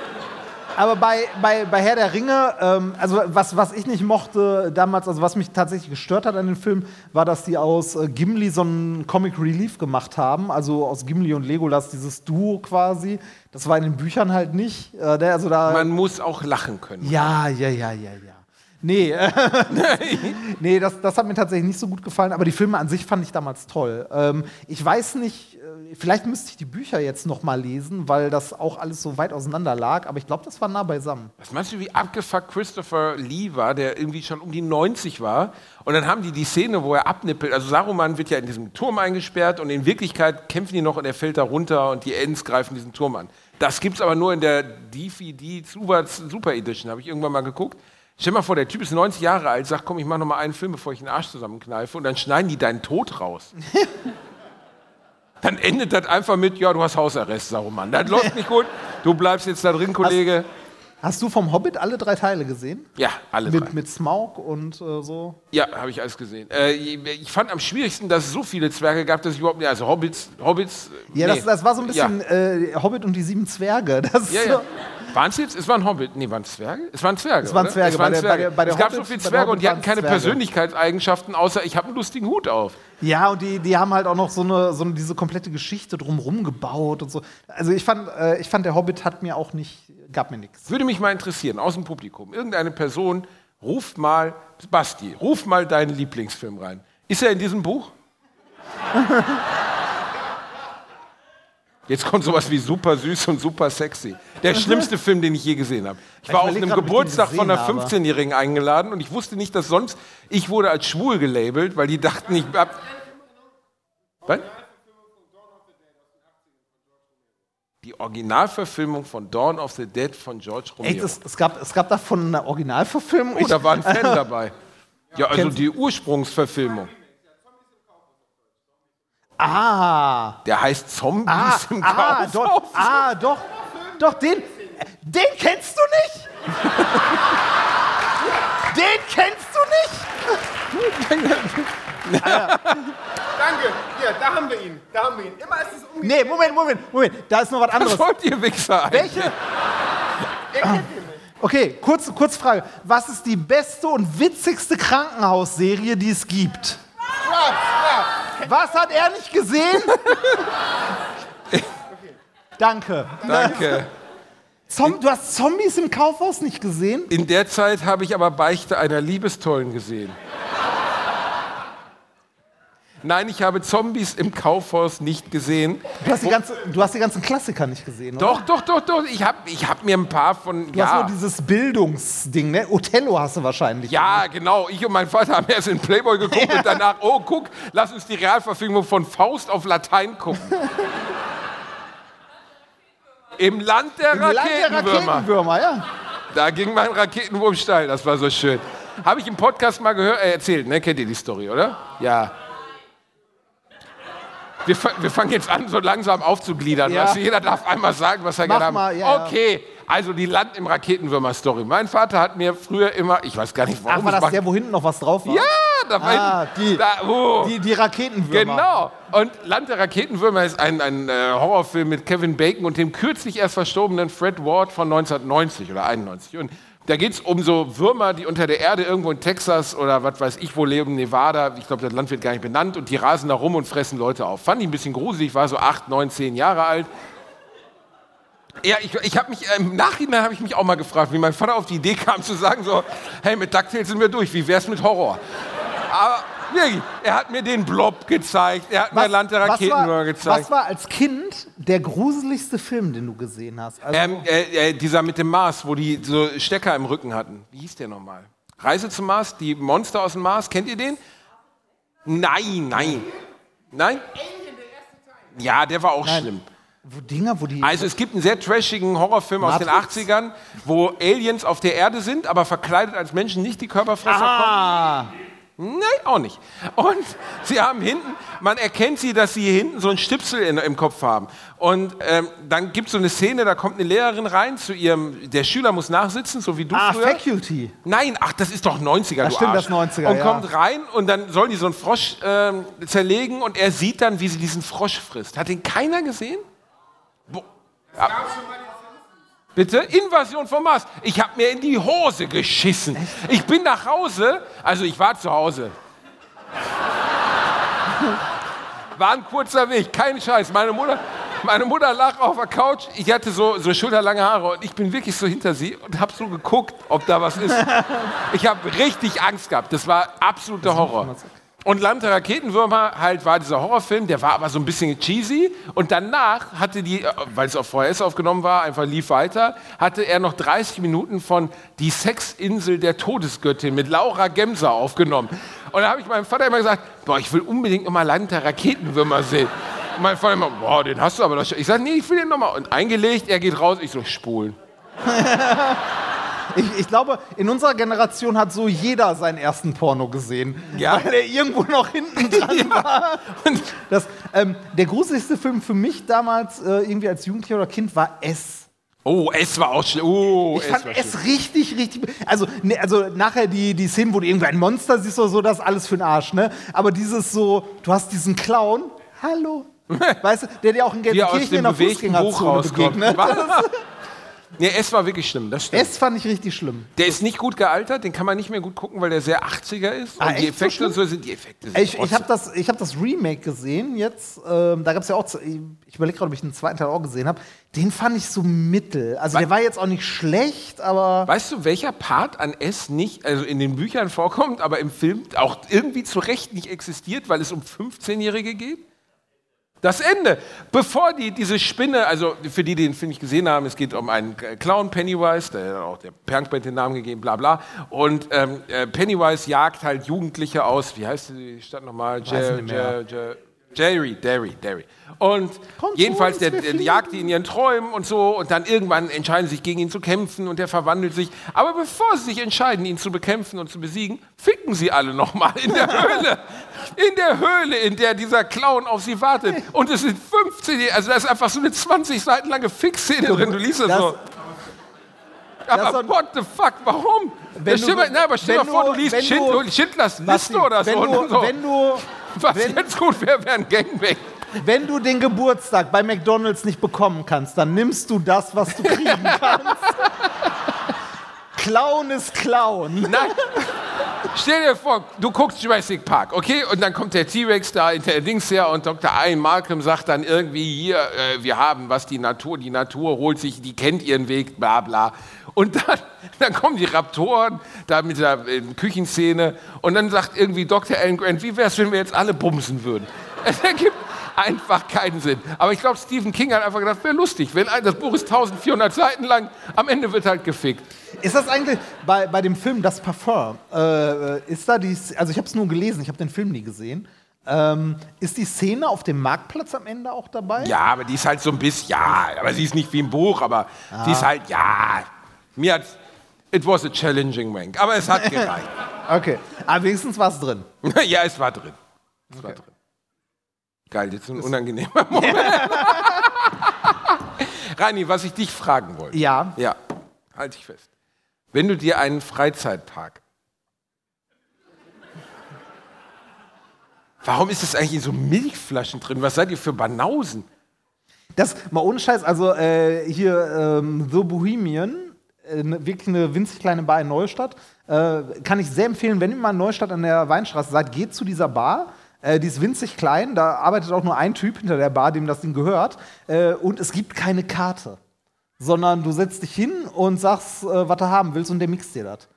Aber bei, bei, bei Herr der Ringe, ähm, also was, was ich nicht mochte damals, also was mich tatsächlich gestört hat an dem Film, war, dass die aus äh, Gimli so einen Comic Relief gemacht haben. Also aus Gimli und Legolas, dieses Duo quasi. Das war in den Büchern halt nicht. Äh, der, also da, Man muss auch lachen können. ja, ja, ja, ja, ja. Nee, nee das, das hat mir tatsächlich nicht so gut gefallen, aber die Filme an sich fand ich damals toll. Ähm, ich weiß nicht, äh, vielleicht müsste ich die Bücher jetzt noch mal lesen, weil das auch alles so weit auseinander lag, aber ich glaube, das war nah beisammen. Was meinst du, wie abgefuckt Christopher Lee war, der irgendwie schon um die 90 war? Und dann haben die die Szene, wo er abnippelt. Also Saruman wird ja in diesem Turm eingesperrt und in Wirklichkeit kämpfen die noch und er fällt da runter und die Ents greifen diesen Turm an. Das gibt's aber nur in der DVD Super Edition, habe ich irgendwann mal geguckt. Stell dir mal vor, der Typ ist 90 Jahre alt, sagt, komm, ich mache noch mal einen Film, bevor ich den Arsch zusammenkneife und dann schneiden die deinen Tod raus. dann endet das einfach mit, ja, du hast Hausarrest, Saruman. Das läuft nicht gut, du bleibst jetzt da drin, Kollege. Hast du vom Hobbit alle drei Teile gesehen? Ja, alle drei. Mit, mit Smaug und äh, so? Ja, habe ich alles gesehen. Äh, ich fand am schwierigsten, dass es so viele Zwerge gab, dass ich überhaupt nicht. Also Hobbits, Hobbits. Ja, nee. das, das war so ein bisschen Ja, äh, Hobbit und die sieben Zwerge. Das ja. ja. Waren es jetzt? Es waren Hobbit. Nee, waren es Zwerge? Es waren Zwerge. Es waren? Zwerge. Es, waren Bei der- bei Zwerge. der- bei der es gab Hobbit- so viele Zwerge und die hatten keine Zwerge. Persönlichkeitseigenschaften, außer ich habe einen lustigen Hut auf. Ja, und die, die haben halt auch noch so eine, so eine, diese komplette Geschichte drumherum gebaut und so. Also ich fand, äh, ich fand, der Hobbit hat mir auch nicht, gab mir nichts. Würde mich mal interessieren, aus dem Publikum. Irgendeine Person, Ruf mal, Basti, ruf mal deinen Lieblingsfilm rein. Ist er in diesem Buch? Jetzt kommt sowas wie super süß und super sexy. Der schlimmste Film, den ich je gesehen habe. Ich war auf überleg einem grad, ich Geburtstag von einer gesehen habe. 15-Jährigen eingeladen und ich wusste nicht, dass sonst ich wurde als schwul gelabelt, weil die dachten, ich hab. Was? Die Originalverfilmung von Dawn of the Dead von George Romero. Echt, es, es, gab, es gab davon eine Originalverfilmung. oh, da war ein Ich- Fan dabei. Ja, also die Ursprungsverfilmung. Ah, Der heißt Zombies ah, im ah, Kaufhaus. doch, ah, doch, doch, den, den kennst du nicht? den kennst du nicht? Danke, hier, da haben wir ihn. Da haben wir ihn. Immer ist es umgekehrt. Nee, Moment, Moment, Moment, da ist noch was Was anderes. wollt ihr Wichser eigentlich? Welche? Okay, kurz, kurz Frage. Was ist die beste und witzigste Krankenhausserie, die es gibt? Was hat er nicht gesehen? Danke. Danke. Zom du hast Zombies im Kaufhaus nicht gesehen? In der Zeit habe ich aber Beichte einer Liebestollen gesehen. Nein, ich habe Zombies im Kaufhaus nicht gesehen. Du hast die, ganze, du hast die ganzen Klassiker nicht gesehen, oder? Doch, doch, doch, doch. Ich habe ich hab mir ein paar von. Du hast Ja, nur dieses Bildungsding, ne? Othello hast du wahrscheinlich. ja, genau. Ich und mein Vater haben erst in Playboy geguckt und danach, oh, guck, lass uns die Realverfilmung von Faust auf Latein gucken. Im Land der Im Land der Raketenwürmer. Raketenwürmer, ja. Da ging mein Raketenwurm steil, das war so schön. Habe ich im Podcast mal gehört, äh, erzählt, ne? Kennt ihr die Story, oder? Ja. Wir, wir fangen jetzt an, so langsam aufzugliedern. Ja. Weißt du, jeder darf einmal sagen, was er Mach gerne mal, ja. Okay, also die Land im Raketenwürmer-Story. Mein Vater hat mir früher immer, ich weiß gar nicht warum. Ach, war das der, wo hinten noch was drauf war? ja, da war Ah, die, da, oh. die, die Raketenwürmer. Genau. Und Land der Raketenwürmer ist ein, ein äh, Horrorfilm mit Kevin Bacon und dem kürzlich erst verstorbenen Fred Ward von 1990 oder 91. Und da geht es um so Würmer, die unter der Erde irgendwo in Texas oder was weiß ich wo leben, Nevada. Ich glaube, das Land wird gar nicht benannt. Und die rasen da rum und fressen Leute auf. Fand ich ein bisschen gruselig. war so acht, neun, zehn Jahre alt. Ja, ich, ich habe mich, äh, im Nachhinein habe ich mich auch mal gefragt, wie mein Vater auf die Idee kam zu sagen so, hey, mit DuckTales sind wir durch, wie wär's mit Horror? Aber wirklich, er hat mir den Blob gezeigt, er hat mir Land der was Raketenwürmer war, gezeigt. was war als Kind der gruseligste Film, den du gesehen hast? Also, Ähm, äh, äh, dieser mit dem Mars, wo die so Stecker im Rücken hatten. Wie hieß der nochmal? Reise zum Mars, die Monster aus dem Mars, kennt ihr den? Nein, nein. Nein? Ja, der war auch schlimm. wo Dinger, wo die. Also es gibt einen sehr trashigen Horrorfilm aus den Matrix? 80ern, wo Aliens auf der Erde sind, aber verkleidet als Menschen nicht die Körperfresser kommen. Nein, auch nicht. Und sie haben hinten, man erkennt sie, dass sie hier hinten so einen Stipsel in, im Kopf haben. Und ähm, dann gibt es so eine Szene, da kommt eine Lehrerin rein zu ihrem, der Schüler muss nachsitzen, so wie du ah früher. Faculty. Nein, ach, das ist doch 90er, du stimmt, Arsch. das ist 90er, Und ja. kommt rein und dann sollen die so einen Frosch ähm, zerlegen und er sieht dann, wie sie diesen Frosch frisst. Hat den keiner gesehen? Bo ja. Bitte? Invasion vom Mars. Ich habe mir in die Hose geschissen. Ich bin nach Hause, also ich war zu Hause. War ein kurzer Weg, kein Scheiß. Meine Mutter, meine Mutter lag auf der Couch, ich hatte so, so schulterlange Haare und ich bin wirklich so hinter sie und habe so geguckt, ob da was ist. Ich habe richtig Angst gehabt. Das war absoluter Horror. Und Land der Raketenwürmer halt war dieser Horrorfilm, der war aber so ein bisschen cheesy. Und danach hatte die, äh, weil es auf VHS aufgenommen war, einfach lief weiter, hatte er noch 30 Minuten von Die Sexinsel der Todesgöttin mit Laura Gemser aufgenommen. Und da habe ich meinem Vater immer gesagt, boah, ich will unbedingt noch mal Land der Raketenwürmer sehen. Und mein Vater immer, boah, den hast du aber doch schon. Ich sage, nee, ich will den noch mal. Und eingelegt, er geht raus, ich so, spulen. Ich, ich glaube, in unserer Generation hat so jeder seinen ersten Porno gesehen. Ja. Weil er irgendwo noch hinten dran war. Und Das, ähm, der gruseligste Film für mich damals, äh, irgendwie als Jugendlicher oder Kind, war S. Oh, es war auch schlimm. Oh, Ich fand es richtig, richtig. Also, ne, also nachher die, die Szenen, wo du irgendwie ein Monster siehst oder so, das ist alles für den Arsch, ne? Aber dieses so, du hast diesen Clown, hallo. Weißt du, der dir auch in aus Gelsenkirchen in der Fußgängerzone begegnet. Was? Nee, es war wirklich schlimm, das stimmt. S fand ich richtig schlimm. Der ist nicht gut gealtert, den kann man nicht mehr gut gucken, weil der sehr 80er ist. Ah, und die echt so Effekte und so sind die Effekte. Sind Ich, ich habe das, ich hab das Remake gesehen jetzt. Ähm, da gab es ja auch, ich überlege gerade, ob ich den zweiten Teil auch gesehen habe. Den fand ich so mittel. Also der war jetzt auch nicht schlecht, aber. Weißt du, welcher Part an S nicht, also in den Büchern vorkommt, aber im Film auch irgendwie zu Recht nicht existiert, weil es um 15-Jährige geht? Das Ende. Bevor die diese Spinne, also für die, die den Film nicht gesehen haben, es geht um einen Clown Pennywise, der hat auch der Punkband den Namen gegeben, bla bla. Und ähm, äh, Pennywise jagt halt Jugendliche aus. Wie heißt die Stadt nochmal? Weiß nicht mehr. Jerry, Derry, Derry. Und Kommt jedenfalls, der, der jagt die in ihren Träumen und so. Und dann irgendwann entscheiden sie sich gegen ihn zu kämpfen und der verwandelt sich. Aber bevor sie sich entscheiden, ihn zu bekämpfen und zu besiegen, ficken sie alle nochmal in der Höhle. In der Höhle, in der dieser Clown auf sie wartet. Und es sind 15, also da ist einfach so eine 20 Seiten lange Fixszene drin. Du liest das, Das- so. Aber das- what the fuck, warum? Wenn du- mal- na, aber stell dir mal vor, du- liest Schindlers Liste oder so. wenn und du, so. wenn du, Was wenn- jetzt gut wäre, wäre ein Gangbang. wenn du den Geburtstag bei McDonalds nicht bekommen kannst, dann nimmst du das, was du kriegen kannst. Clown ist Clown. Nein. Stell dir vor, du guckst Jurassic Park, okay? Und dann kommt der T-Rex da in der Dings her und Dr. Ian Malcolm sagt dann irgendwie hier, äh, wir haben was die Natur, die Natur holt sich, die kennt ihren Weg, bla bla. Und dann, dann kommen die Raptoren da mit der Küchenszene und dann sagt irgendwie Dr. Alan Grant, wie wär's, wenn wir jetzt alle bumsen würden? Es ergibt einfach keinen Sinn. Aber ich glaube, Stephen King hat einfach gedacht, wäre lustig, wenn ein, das Buch ist 1400 Seiten lang, am Ende wird halt gefickt. Ist das eigentlich bei, bei dem Film Das Parfum? Äh, ist da die, also ich habe es nur gelesen, ich habe den Film nie gesehen. Ähm, ist die Szene auf dem Marktplatz am Ende auch dabei? Ja, aber die ist halt so ein bisschen, ja, aber sie ist nicht wie im Buch, aber sie ist halt, ja. Mir hat, it was a challenging wank, aber es hat gereicht. Okay. Aber wenigstens war es drin. ja, es war drin. Es war drin. Geil, jetzt ein unangenehmer Moment. Rani, was ich dich fragen wollte. Ja. Ja, halt dich fest. Wenn du dir einen Freizeitpark. Warum ist das eigentlich in so Milchflaschen drin? Was seid ihr für Banausen? Das, mal ohne Scheiß, also äh, hier ähm, The Bohemian, wirklich eine winzig kleine Bar in Neustadt, äh, kann ich sehr empfehlen, wenn ihr mal in Neustadt an der Weinstraße seid, geht zu dieser Bar. Äh, die ist winzig klein, da arbeitet auch nur ein Typ hinter der Bar, dem das Ding gehört. Äh, und es gibt keine Karte, sondern du setzt dich hin und sagst, äh, was du haben willst und der mixt dir das.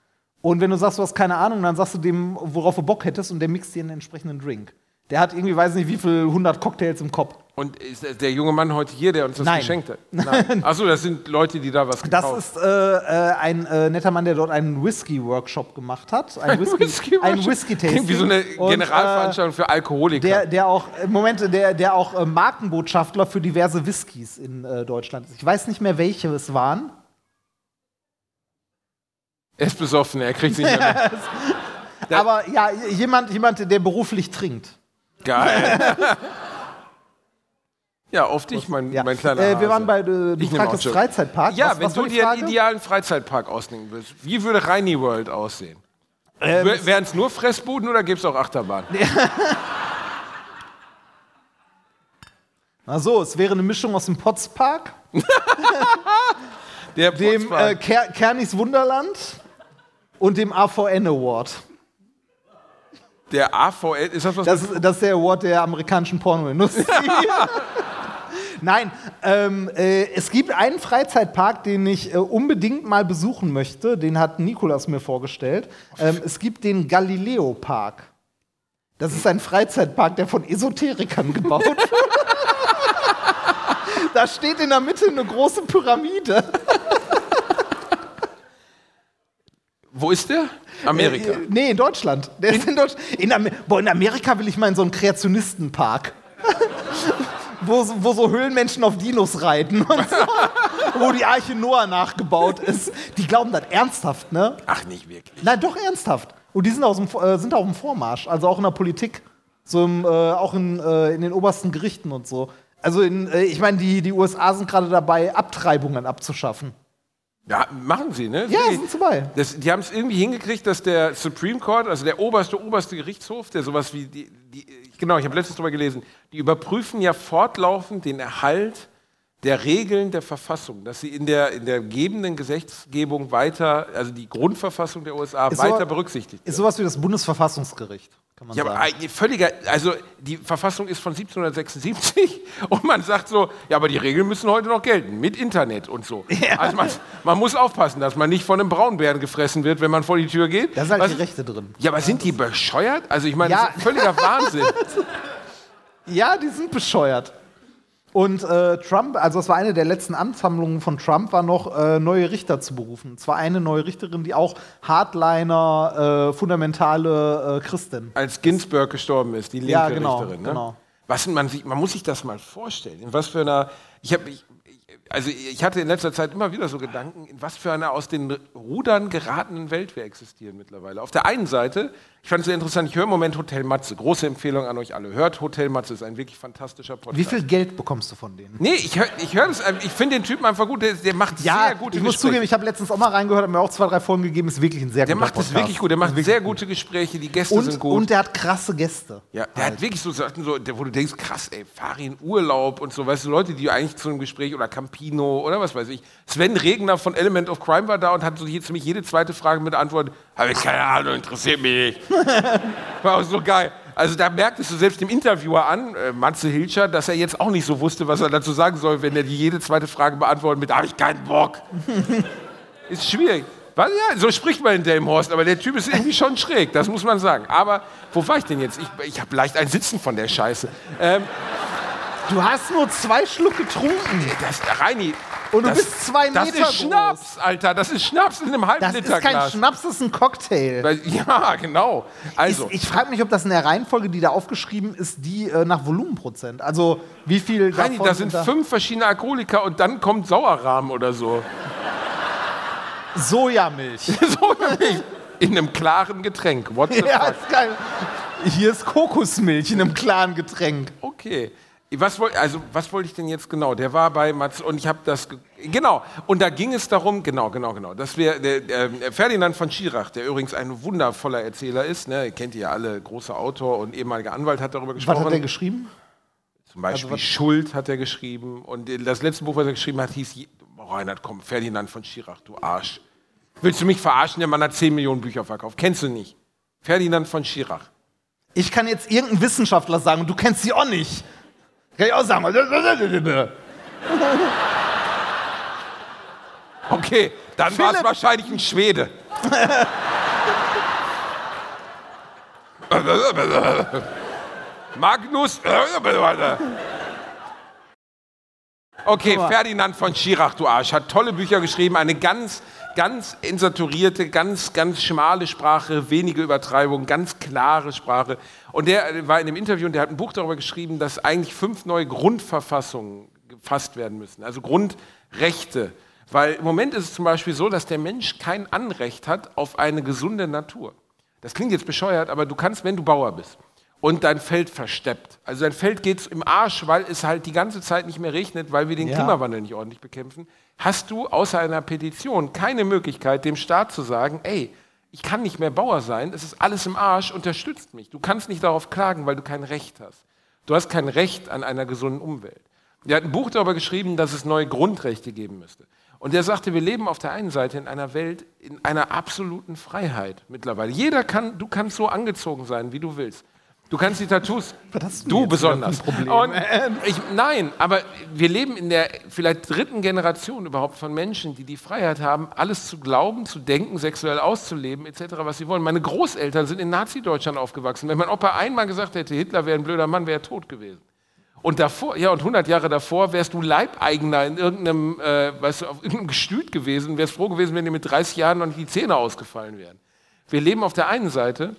Und wenn du sagst, du hast keine Ahnung, dann sagst du dem, worauf du Bock hättest und der mixt dir einen entsprechenden Drink. Der hat irgendwie, weiß nicht, wie viel 100 Cocktails im Kopf. Und ist der- junge Mann heute hier, der uns das Nein. geschenkt hat? Nein. Achso, das sind Leute, die da was Das gekauft ist äh, äh, ein äh, netter Mann, der dort einen Whisky-Workshop gemacht hat. Ein Whisky, ein Whisky-Tasting. Klingt wie so eine Und, Generalveranstaltung für Äh, Alkoholiker. der, der auch, äh, Moment, der, der auch äh, Markenbotschafter für diverse Whiskys in Deutschland ist. Ich weiß nicht mehr, welche es waren. er ist besoffen, er kriegt sich nicht mehr. Aber ja, jemand, jemand, der beruflich trinkt. Geil. ja, auf dich, mein, Ja. mein kleiner äh, wir waren bei, äh, du Ich fragtest. Freizeitpark. Ja, Was- wenn was du dir einen idealen Freizeitpark ausdenken willst, wie würde Reini World aussehen? Ähm, Wären es nur Fressbuden oder gäbe es auch Achterbahn? Na so, es wäre eine Mischung aus dem Potspark, Der dem äh. Ker Kernis Wunderland und dem AVN Award. der AVL, ist das was? Das, ist- das ist der Award der amerikanischen Pornoindustrie. Nein, ähm, äh, es gibt einen Freizeitpark, den ich äh, unbedingt mal besuchen möchte. Den hat Nikolas mir vorgestellt. Ähm, es gibt den Galileo Park. Das ist ein Freizeitpark, der von Esoterikern gebaut wird. da steht in der Mitte eine große Pyramide. Wo ist der? Amerika. Äh, nee, in Deutschland. Der ist in, Deutsch in, Amer Boah, in Amerika will ich mal in so einen Kreationistenpark. Wo, so- wo so Höhlenmenschen auf Dinos reiten und so. wo die Arche Noah nachgebaut ist. Die glauben das ernsthaft, ne? Ach, nicht wirklich. Nein, doch ernsthaft. Und die sind, aus dem, äh, sind auf dem Vormarsch, also auch in der Politik. So im, äh, auch in, äh, in den obersten Gerichten und so. Also in, äh, ich meine, die, die USA sind gerade dabei, Abtreibungen abzuschaffen. Ja, machen sie, ne? Ja, sind sie bei. Das, die haben es irgendwie hingekriegt, dass der Supreme Court, also der oberste, oberste Gerichtshof, der sowas wie die, die genau, ich habe letztens drüber gelesen, die überprüfen ja fortlaufend den Erhalt der Regeln der Verfassung, dass sie in der, in der gebenden Gesetzgebung weiter, also die Grundverfassung der USA Ist weiter so- berücksichtigt. Ist sowas wie das Bundesverfassungsgericht. Kann man Ja, aber sagen. eigentlich völliger, also die Verfassung ist von 1776 und man sagt so, ja, aber die Regeln müssen heute noch gelten, mit Internet und so. Also man, man muss aufpassen, dass man nicht von einem Braunbären gefressen wird, wenn man vor die Tür geht. Da sind halt Was- die Rechte drin. Ja, aber sind die bescheuert? Also ich meine, Ja. das ist völliger Wahnsinn. Ja, die sind bescheuert. Und äh, Trump, also es war eine der letzten Amtshandlungen von Trump, war noch äh, neue Richter zu berufen. Und zwar eine neue Richterin, die auch Hardliner, äh, fundamentale äh, Christin. Als Ginsburg gestorben ist, die linke Ja, genau, Richterin. Ne? genau. Was man, sich, man muss sich das mal vorstellen. In was für einer. Ich habe. Also ich hatte in letzter Zeit immer wieder so Gedanken, in was für einer aus den Rudern geratenen Welt wir existieren mittlerweile. Auf der einen Seite, ich fand es sehr interessant, ich höre im Moment Hotel Matze. Große Empfehlung an euch alle. Hört Hotel Matze, ist ein wirklich fantastischer Podcast. Wie viel Geld bekommst du von denen? Nee, ich höre ich hör das, ich finde den Typen einfach gut, der, der macht Ja, sehr gute ich muss Gespräche. zugeben, ich habe letztens auch mal reingehört, habe mir auch zwei, drei Folgen gegeben, ist wirklich ein sehr der guter macht es Podcast. wirklich gut, der macht sehr gute Gespräche, die Gäste sind Und, gut. und der hat krasse Gäste. Ja, der hat wirklich so Sachen, so, der- wo du denkst, krass, ey, fahr in Urlaub und so, weißt du, Leute, die eigentlich zu einem Gespräch oder Campino oder was weiß ich. Sven Regner von Element of Crime war da und hat so hier ziemlich jede zweite Frage mit Antwort, habe ich keine Ahnung, interessiert mich nicht. War auch so geil. Also da merktest du selbst dem Interviewer an, äh, Matze Hilscher, dass er jetzt auch nicht so wusste, was er dazu sagen soll, wenn er die jede zweite Frage beantwortet mit, habe ich keinen Bock. Ist schwierig. Was, ja, so spricht man in Delmhorst, aber der Typ ist irgendwie schon schräg, das muss man sagen. Aber wo war ich denn jetzt? Ich, ich habe leicht ein Sitzen von der Scheiße. Ähm, Du hast nur zwei Schluck getrunken. das, Reini, Und du das, bist zwei das Meter ist groß. Schnaps, Alter. Das ist Schnaps in einem halben Das Liter ist kein. Schnaps, das ist ein Cocktail. Ja, genau. Also, ich ich frage mich, ob das in der Reihenfolge, die da aufgeschrieben ist, die äh, nach Volumenprozent. Also wie viel davon da sind fünf verschiedene Alkoholiker und dann kommt Sauerrahmen oder so. Sojamilch. so nämlich in einem klaren Getränk. What the ja, fuck? ist geil. Hier ist Kokosmilch in einem klaren Getränk. Okay. Was wollte also was wollte ich denn jetzt genau? Der war bei Mats und ich habe das ge- genau und da ging es darum genau genau genau, dass wir der, der Ferdinand von Schirach, der übrigens ein wundervoller Erzähler ist, ne, kennt ihr ja alle, großer Autor und ehemaliger Anwalt hat darüber Was gesprochen. hat der geschrieben? Zum Beispiel was- Schuld hat er geschrieben und das letzte Buch, was er geschrieben hat, hieß oh, Reinhard, komm, Ferdinand von Schirach, du Arsch. Willst du mich verarschen? Der Mann hat 10 Millionen Bücher verkauft. Kennst du nicht? Ferdinand von Schirach. Ich kann jetzt irgendeinen Wissenschaftler sagen und du kennst sie auch nicht. Kann ich auch sagen. Okay, dann war es wahrscheinlich ein Schwede. Magnus. Okay, Ferdinand von Schirach, du Arsch, hat tolle Bücher geschrieben, eine ganz, ganz insaturierte, ganz, ganz schmale Sprache, wenige Übertreibung, ganz klare Sprache. Und der äh, war in dem Interview und der hat ein Buch darüber geschrieben, dass eigentlich fünf neue Grundverfassungen gefasst werden müssen, also Grundrechte. Weil im Moment ist es zum Beispiel so, dass der Mensch kein Anrecht hat auf eine gesunde Natur. Das klingt jetzt bescheuert, aber du kannst, wenn du Bauer bist und dein Feld versteppt, also dein Feld geht im Arsch, weil es halt die ganze Zeit nicht mehr regnet, weil wir den Ja. Klimawandel nicht ordentlich bekämpfen, hast du außer einer Petition keine Möglichkeit, dem Staat zu sagen, ey, ich kann nicht mehr Bauer sein, es ist alles im Arsch, unterstützt mich. Du kannst nicht darauf klagen, weil du kein Recht hast. Du hast kein Recht an einer gesunden Umwelt. Er hat ein Buch darüber geschrieben, dass es neue Grundrechte geben müsste. Und er sagte, wir leben auf der einen Seite in einer Welt, in einer absoluten Freiheit mittlerweile. Jeder kann, du kannst so angezogen sein, wie du willst. Du kannst die Tattoos, hast du besonders. Und ich, nein, aber wir leben in der vielleicht dritten Generation überhaupt von Menschen, die die Freiheit haben, alles zu glauben, zu denken, sexuell auszuleben, etc., was sie wollen. Meine Großeltern sind in Nazi-Deutschland aufgewachsen. Wenn mein Opa einmal gesagt hätte, Hitler wäre ein blöder Mann, wäre er tot gewesen. Und davor, ja, und 100 Jahre davor wärst du Leibeigener in irgendeinem, äh, weißt du, auf irgendeinem Gestüt gewesen, wärst froh gewesen, wenn dir mit 30 Jahren noch nicht die Zähne ausgefallen wären. Wir leben auf der einen Seite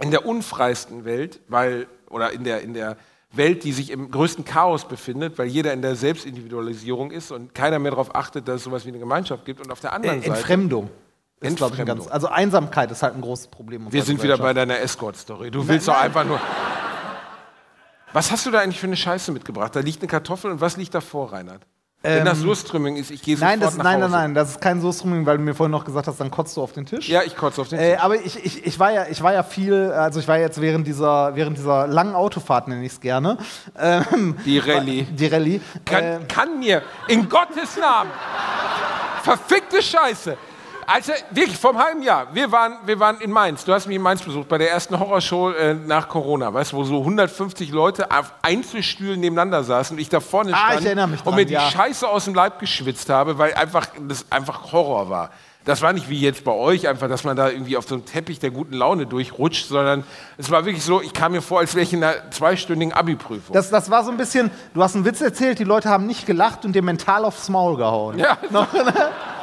in der unfreisten Welt, weil, oder in der, in der Welt, die sich im größten Chaos befindet, weil jeder in der Selbstindividualisierung ist und keiner mehr darauf achtet, dass es sowas wie eine Gemeinschaft gibt. Und auf der anderen Seite. Entfremdung. Ist, Entfremdung. ganz, also Einsamkeit ist halt ein großes Problem. Wir sind wieder bei deiner Escort-Story. Du willst doch einfach nur. Was hast du da eigentlich für eine Scheiße mitgebracht? Da liegt eine Kartoffel und was liegt davor, Reinhard? Wenn das Surströmming ist, ich gehe sofort Nein, das, nach nein, Hause. nein, nein, das ist kein Soßenring, weil du mir vorhin noch gesagt hast, dann kotzt du auf den Tisch. Ja, ich kotze auf den Äh, Tisch. aber ich, ich, ich, war ja, ich war ja viel, also ich war jetzt während dieser, während dieser langen Autofahrt, nenne ich es gerne, ähm, Die Rallye. die Rallye, Kann, äh, kann mir, in Gottes Namen, verfickte Scheiße. Also wirklich, vom halben Jahr. Wir waren, wir waren in Mainz. Du hast mich in Mainz besucht, bei der ersten Horrorshow äh, nach Corona, weißt du, wo so 150 Leute auf Einzelstühlen nebeneinander saßen und ich da vorne Ah, stand ich erinnere mich und dran, mir die ja. Scheiße aus dem Leib geschwitzt habe, weil einfach das einfach Horror war. Das war nicht wie jetzt bei euch, einfach, dass man da irgendwie auf so einem Teppich der guten Laune durchrutscht, sondern es war wirklich so, ich kam mir vor, als wäre ich in einer zweistündigen Abi-Prüfung. Das, das war so ein bisschen, du hast einen Witz erzählt, die Leute haben nicht gelacht und dir mental aufs Maul gehauen. Ja,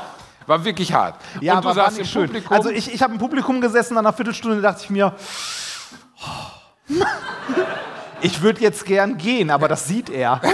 war wirklich hart. Ja, und du saßt im schön. Publikum. Also ich, ich habe im Publikum gesessen, nach einer Viertelstunde dachte ich mir, ich würde jetzt gern gehen, aber das sieht er.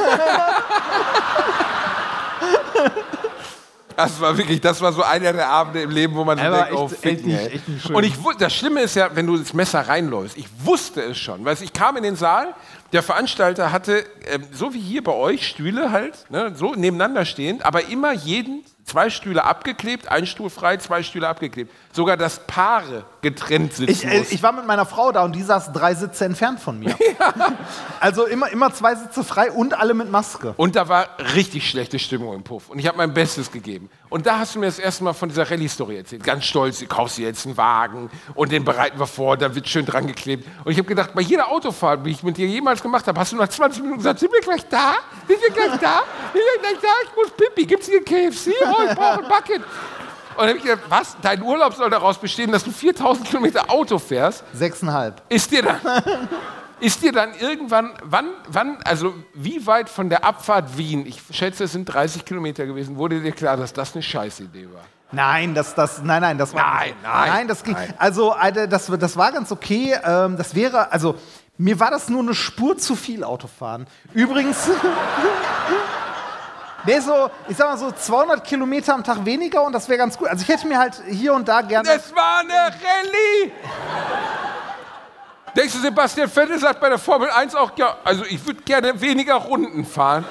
Das war wirklich, das war so einer der Abende im Leben, wo man Aber denkt, oh, echt- fick echt nicht- echt nicht schön. Und ich, das Schlimme ist ja, wenn du das Messer reinläufst, ich wusste es schon. Weißt, ich kam in den Saal, der Veranstalter hatte, ähm, so wie hier bei euch, Stühle halt, ne, so nebeneinander stehend, aber immer jeden zwei Stühle abgeklebt, ein Stuhl frei, zwei Stühle abgeklebt. Sogar, dass Paare getrennt sitzen Ich, äh, ich war mit meiner Frau da und die saß drei Sitze entfernt von mir. Also immer, immer zwei Sitze frei und alle mit Maske. Und da war richtig schlechte Stimmung im Puff. Und ich habe mein Bestes gegeben. Und da hast du mir das erste Mal von dieser Rallye-Story erzählt. Ganz stolz, du kaufst dir jetzt einen Wagen und den bereiten wir vor, da wird schön dran geklebt. Und ich habe gedacht, bei jeder Autofahrt, die ich mit dir jemals gemacht habe, hast du nach 20 Minuten gesagt, sind wir gleich da? Sind wir gleich da? Sind wir gleich da? Ich muss Pipi. Gibt's hier KFC? Oh, ich brauche ein Bucket. Und dann habe ich gedacht, was? Dein Urlaub soll daraus bestehen, dass du 4000 Kilometer Auto fährst? Sechseinhalb. Ist dir dann, ist dir dann irgendwann, wann, wann, also wie weit von der Abfahrt Wien, ich schätze, es sind 30 Kilometer gewesen, wurde dir klar, dass das eine Scheißidee war? Nein, das, das, nein, nein, das war. Nein, nein, Nein, das ging. nein. Also, das, das war ganz okay. Ähm, das wäre, also, mir war das nur eine Spur zu viel Autofahren. Übrigens. Nee, so, ich sag mal so 200 Kilometer am Tag weniger und das wäre ganz gut. Also ich hätte mir halt hier und da gerne. Es war eine Rallye! Denkst du, Sebastian Vettel sagt bei der Formel 1 auch, ja, also ich würde gerne weniger Runden fahren?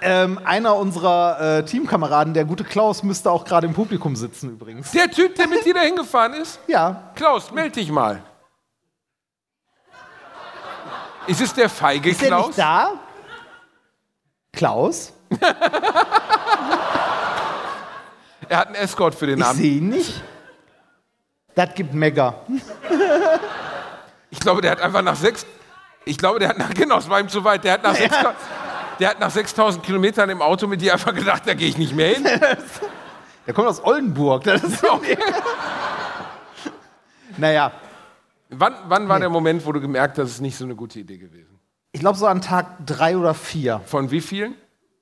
Ähm, einer unserer äh, Teamkameraden, der gute Klaus, müsste auch gerade im Publikum sitzen übrigens. Der Typ, der mit dir da hingefahren ist? Ja. Klaus, meld dich mal. Ist es der feige Ist der Klaus? nicht da? Klaus? Er hat einen Escort für den Ich Abend. sehe ihn nicht. Das gibt Mega. Ich glaube, der hat einfach nach sechs. Ich glaube, der hat nach. Genau, es war ihm zu weit. Der hat nach, sechs, der hat nach 6000 Kilometern im Auto mit dir einfach gedacht, da gehe ich nicht mehr hin. Der kommt aus Oldenburg. Das ist okay. naja, Wann, wann war der Moment, wo du gemerkt hast, es ist nicht so eine gute Idee gewesen? ich glaube so an Tag drei oder vier. Von wie vielen?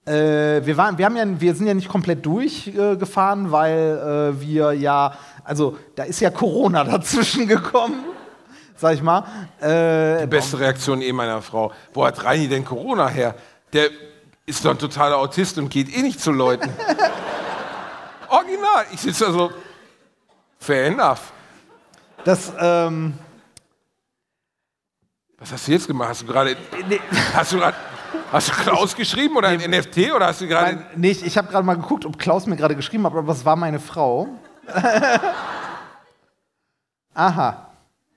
Äh, wir, waren, wir, haben ja, wir sind ja nicht komplett durchgefahren, äh, weil äh, wir ja, also da ist ja Corona dazwischen gekommen, sag ich mal. Äh, Beste Reaktion eh meiner Frau. Wo hat Reini denn Corona her? Der ist doch ein totaler Autist und geht eh nicht zu Leuten. Original. Ich sitze da so. Fair enough. das, ähm, Was hast du jetzt gemacht? Hast du gerade. Hast du gerade. Hast du Klaus geschrieben oder ein NFT oder hast du gerade. Nein, nee, ich, ich habe gerade mal geguckt, ob Klaus mir gerade geschrieben hat, aber es war meine Frau. Aha.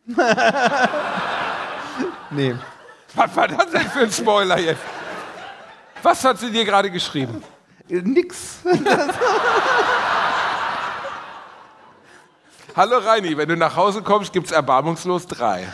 nee. Was war das denn für ein Spoiler jetzt? Was hat sie dir gerade geschrieben? Nix. Hallo Reini, wenn du nach Hause kommst, gibt's erbarmungslos drei.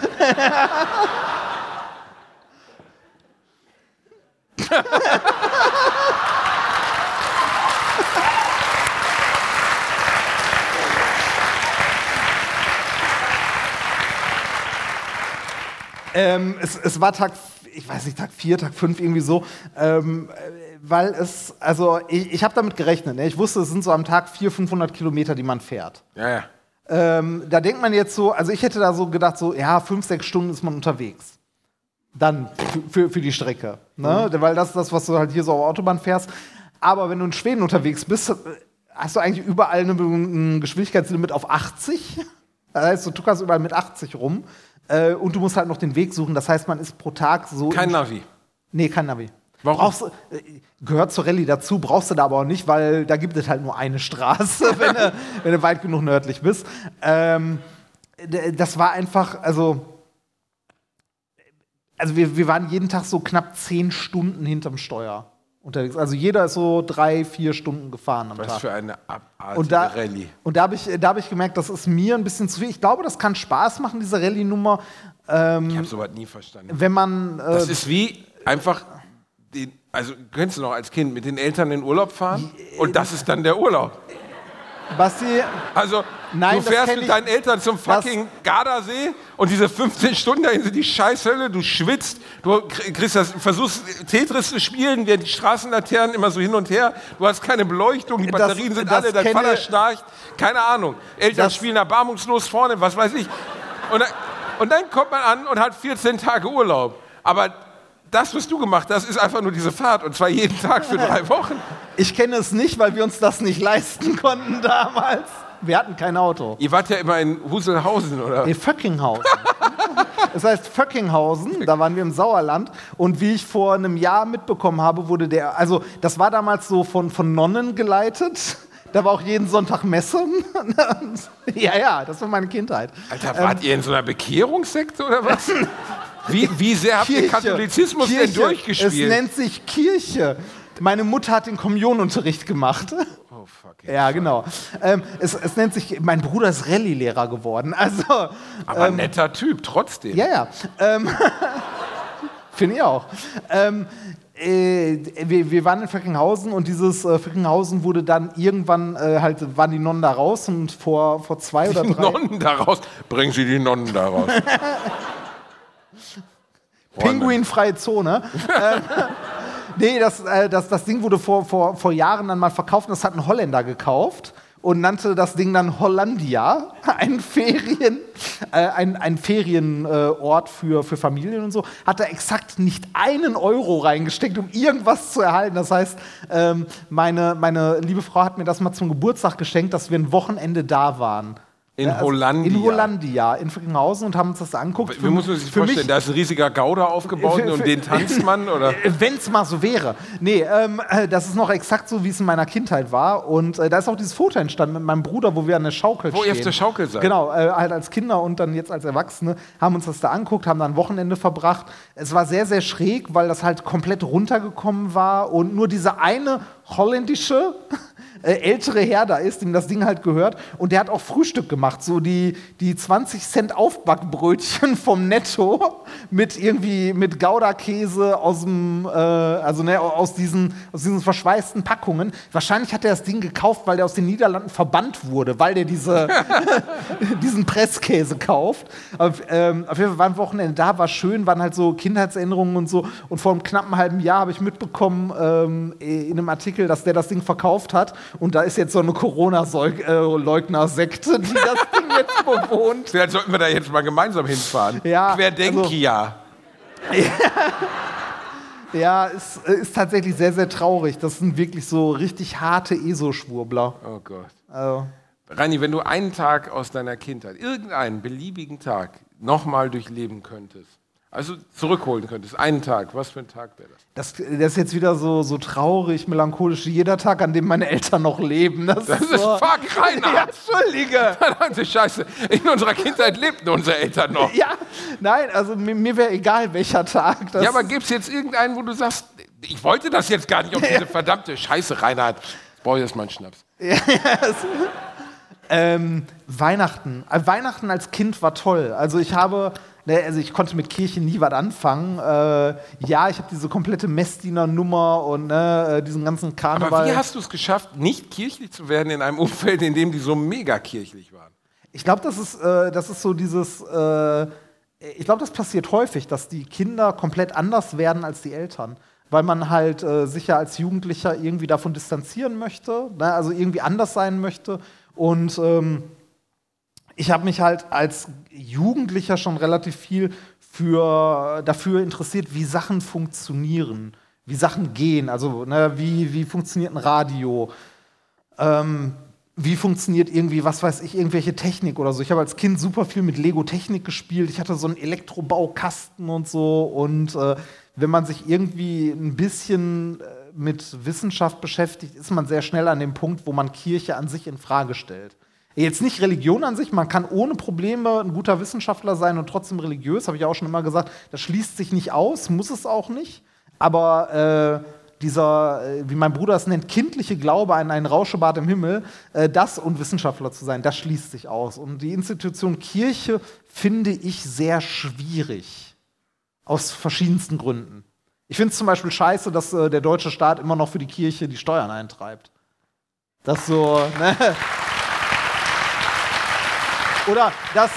Ähm, es, es war Tag, ich weiß nicht, Tag 4, Tag 5, irgendwie so. Ähm, äh, weil es, also ich, ich habe damit gerechnet. Ne? Ich wusste, es sind so am Tag 400, 500 Kilometer, die man fährt. Ja, ja. Ähm, da denkt man jetzt so, also ich hätte da so gedacht, so, ja, fünf, sechs Stunden ist man unterwegs. Dann für, für, die Strecke. Ne? Weil das ist das, was du halt hier so auf Autobahn fährst. Aber wenn du in Schweden unterwegs bist, äh, hast du eigentlich überall ein Geschwindigkeitslimit auf 80. Das heißt, du tuckerst überall mit 80 rum. Äh, und du musst halt noch den Weg suchen. Das heißt, man ist pro Tag so. Kein in- Navi. Nee, kein Navi. Warum? Brauchst, äh, gehört zur Rallye dazu, brauchst du da aber auch nicht, weil da gibt es halt nur eine Straße, wenn, du, wenn du weit genug nördlich bist. Ähm, das war einfach, also. Also wir, wir waren jeden Tag so knapp zehn Stunden hinterm Steuer unterwegs. Also jeder ist so drei, vier Stunden gefahren am Was Tag. für eine abartige Und da, Rallye. und da habe ich, da hab ich gemerkt, das ist mir ein bisschen zu viel. Ich glaube, das kann Spaß machen, diese Rallye-Nummer, Ich habe sowas nie verstanden. wenn man. Äh, Das ist wie einfach, den, also kennst du noch als Kind mit den Eltern in Urlaub fahren und das ist dann der Urlaub. Basti, Also Nein, du das fährst mit deinen Eltern zum das- fucking Gardasee und diese 15 Stunden dahin sind die Scheißhölle, du schwitzt, du kr- kriegst das, versuchst Tetris zu spielen, während die Straßenlaternen immer so hin und her, du hast keine Beleuchtung, die Das- Batterien sind das alle, dein Vater schnarcht, keine Ahnung. Eltern Das- spielen erbarmungslos vorne, was weiß ich. Und dann, und dann kommt man an und hat 14 Tage Urlaub. Aber das, was du gemacht hast, ist einfach nur diese Fahrt und zwar jeden Tag für drei Wochen. ich kenne es nicht, weil wir uns das nicht leisten konnten damals. Wir hatten kein Auto. Ihr wart ja immer in Huselhausen, oder? Nee, Föckinghausen. Es heißt Föckinghausen, da waren wir im Sauerland. Und wie ich vor einem Jahr mitbekommen habe, wurde der, also das war damals so von, von Nonnen geleitet. Da war auch jeden Sonntag Messe. ja, ja, das war meine Kindheit. Alter, wart ihr in so einer Bekehrungssekte oder was? Wie, wie sehr habt ihr Katholizismus denn Es durchgespielt? nennt sich Kirche. Meine Mutter hat den Kommunionunterricht gemacht. oh, fuck. Ja, genau. Ähm, es, es nennt sich, mein Bruder ist Rallye-Lehrer geworden. Also, Aber netter Typ, trotzdem. ja, ja. Ähm, Finde ich auch. Ähm, äh, wir, wir waren in Föckinghausen und dieses äh, Föckinghausen wurde dann irgendwann äh, halt, waren die Nonnen da raus und vor, vor zwei oder Die drei Nonnen daraus. Bringen Sie die Nonnen daraus. Pinguinfreie Zone. ähm, nee, das, äh, das, das Ding wurde vor, vor, vor Jahren dann mal verkauft und das hat ein Holländer gekauft und nannte das Ding dann Hollandia, ein Ferien, äh, ein, ein Ferienort für, für Familien und so, hat da exakt nicht einen Euro reingesteckt, um irgendwas zu erhalten. Das heißt, ähm, meine, meine liebe Frau hat mir das mal zum Geburtstag geschenkt, dass wir ein Wochenende da waren. In also Hollandia. In Hollandia, in Frickenhausen und haben uns das angeguckt. Wie muss man sich Für mich- vorstellen? Da ist ein riesiger Gouda aufgebaut Für- und für- den tanzt man? Oder? Wenn es mal so wäre. Nee, ähm, äh, das ist noch exakt so, wie es in meiner Kindheit war. Und äh, da ist auch dieses Foto entstanden mit meinem Bruder, wo wir an der Schaukel Wo ihr stehen. auf der Schaukel seid. Genau, äh, halt als Kinder und dann jetzt als Erwachsene haben uns das da angeguckt, haben da ein Wochenende verbracht. Es war sehr, sehr schräg, weil das halt komplett runtergekommen war und nur diese eine holländische ältere Herr da ist, dem das Ding halt gehört. Und der hat auch Frühstück gemacht, so die, die 20 Cent Aufbackbrötchen vom Netto mit irgendwie mit Gouda-Käse aus dem, äh, also ne, aus diesen, aus diesen verschweißten Packungen. Wahrscheinlich hat er das Ding gekauft, weil der aus den Niederlanden verbannt wurde, weil der diese, diesen Presskäse kauft. Auf, ähm, auf jeden Fall war ein Wochenende da, war schön, waren halt so Kindheitserinnerungen und so. Und vor einem knappen halben Jahr habe ich mitbekommen ähm, in einem Artikel, dass der das Ding verkauft hat. Und da ist jetzt so eine Corona-Leugner-Sekte, die das Ding jetzt bewohnt. Vielleicht sollten wir da jetzt mal gemeinsam hinfahren. Ja, Querdenkia. Ja, ist, ist tatsächlich sehr, sehr traurig. Das sind wirklich so richtig harte ESO-Schwurbler. oh Gott. Also, Rani, wenn du einen Tag aus deiner Kindheit, irgendeinen beliebigen Tag, nochmal durchleben könntest, also zurückholen könntest, einen Tag, was für ein Tag wäre das? das, das ist jetzt wieder so, so traurig, melancholisch, wie jeder Tag, an dem meine Eltern noch leben. Das, Das ist so, fuck Ja, Reinhard. Entschuldige. Verdammte Scheiße. In unserer Kindheit lebten unsere Eltern noch. Ja, nein, also mir, mir wäre egal, welcher Tag. Das, Ja, aber gibt es jetzt irgendeinen, wo du sagst, ich wollte das jetzt gar nicht auf diese verdammte Scheiße, Reinhard. Jetzt brauche ich erst mal einen Schnaps. Ähm, Weihnachten. Äh, Weihnachten als Kind war toll. Also ich habe, ne, also ich konnte mit Kirche nie was anfangen. Äh, ja, ich habe diese komplette Messdiener-Nummer und ne, äh, diesen ganzen Karneval. Aber wie hast du es geschafft, nicht kirchlich zu werden in einem Umfeld, in dem die so mega kirchlich waren? Ich glaube, das ist, äh, das ist so dieses. Äh, ich glaube, das passiert häufig, dass die Kinder komplett anders werden als die Eltern. Weil man halt äh, sich ja als Jugendlicher irgendwie davon distanzieren möchte, ne? also irgendwie anders sein möchte. Und ähm, ich habe mich halt als Jugendlicher schon relativ viel für, dafür interessiert, wie Sachen funktionieren, wie Sachen gehen. Also, ne, wie, wie funktioniert ein Radio? Ähm, wie funktioniert irgendwie, was weiß ich, irgendwelche Technik oder so. Ich habe als Kind super viel mit Lego-Technik gespielt. Ich hatte so einen Elektrobaukasten und so. Und äh, wenn man sich irgendwie ein bisschen äh, mit Wissenschaft beschäftigt, ist man sehr schnell an dem Punkt, wo man Kirche an sich in Frage stellt. Jetzt nicht Religion an sich, man kann ohne Probleme ein guter Wissenschaftler sein und trotzdem religiös, habe ich auch schon immer gesagt. Das schließt sich nicht aus, muss es auch nicht. Aber äh, dieser, äh, wie mein Bruder es nennt, kindliche Glaube an ein Rauschebad im Himmel, äh, das und Wissenschaftler zu sein, das schließt sich aus. Und die Institution Kirche finde ich sehr schwierig. Aus verschiedensten Gründen. Ich finde es zum Beispiel scheiße, dass äh, der deutsche Staat immer noch für die Kirche die Steuern eintreibt. Das so, ne? Oder dass,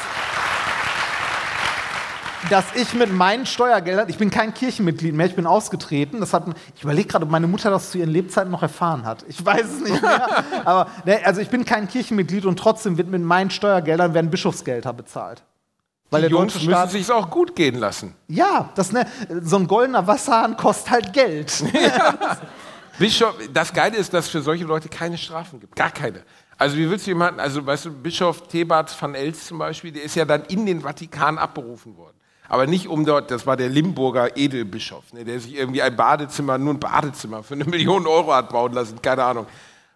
dass ich mit meinen Steuergeldern, ich bin kein Kirchenmitglied mehr, ich bin ausgetreten. Das hat, ich überlege gerade, ob meine Mutter das zu ihren Lebzeiten noch erfahren hat. Ich weiß es nicht mehr. Aber ne, also ich bin kein Kirchenmitglied und trotzdem wird mit meinen Steuergeldern werden Bischofsgelder bezahlt. Weil Die der Jungs müssen sich auch gut gehen lassen. ja, das, ne, so ein goldener Wasserhahn kostet halt Geld. Bischof, das Geile ist, dass es für solche Leute keine Strafen gibt. Gar keine. Also wie willst du jemanden, also weißt du, Bischof Thebats van Els zum Beispiel, der ist ja dann in den Vatikan abberufen worden. Aber nicht um dort, das war der Limburger Edelbischof, ne, der sich irgendwie ein Badezimmer, nur ein Badezimmer für eine Million Euro hat bauen lassen, keine Ahnung.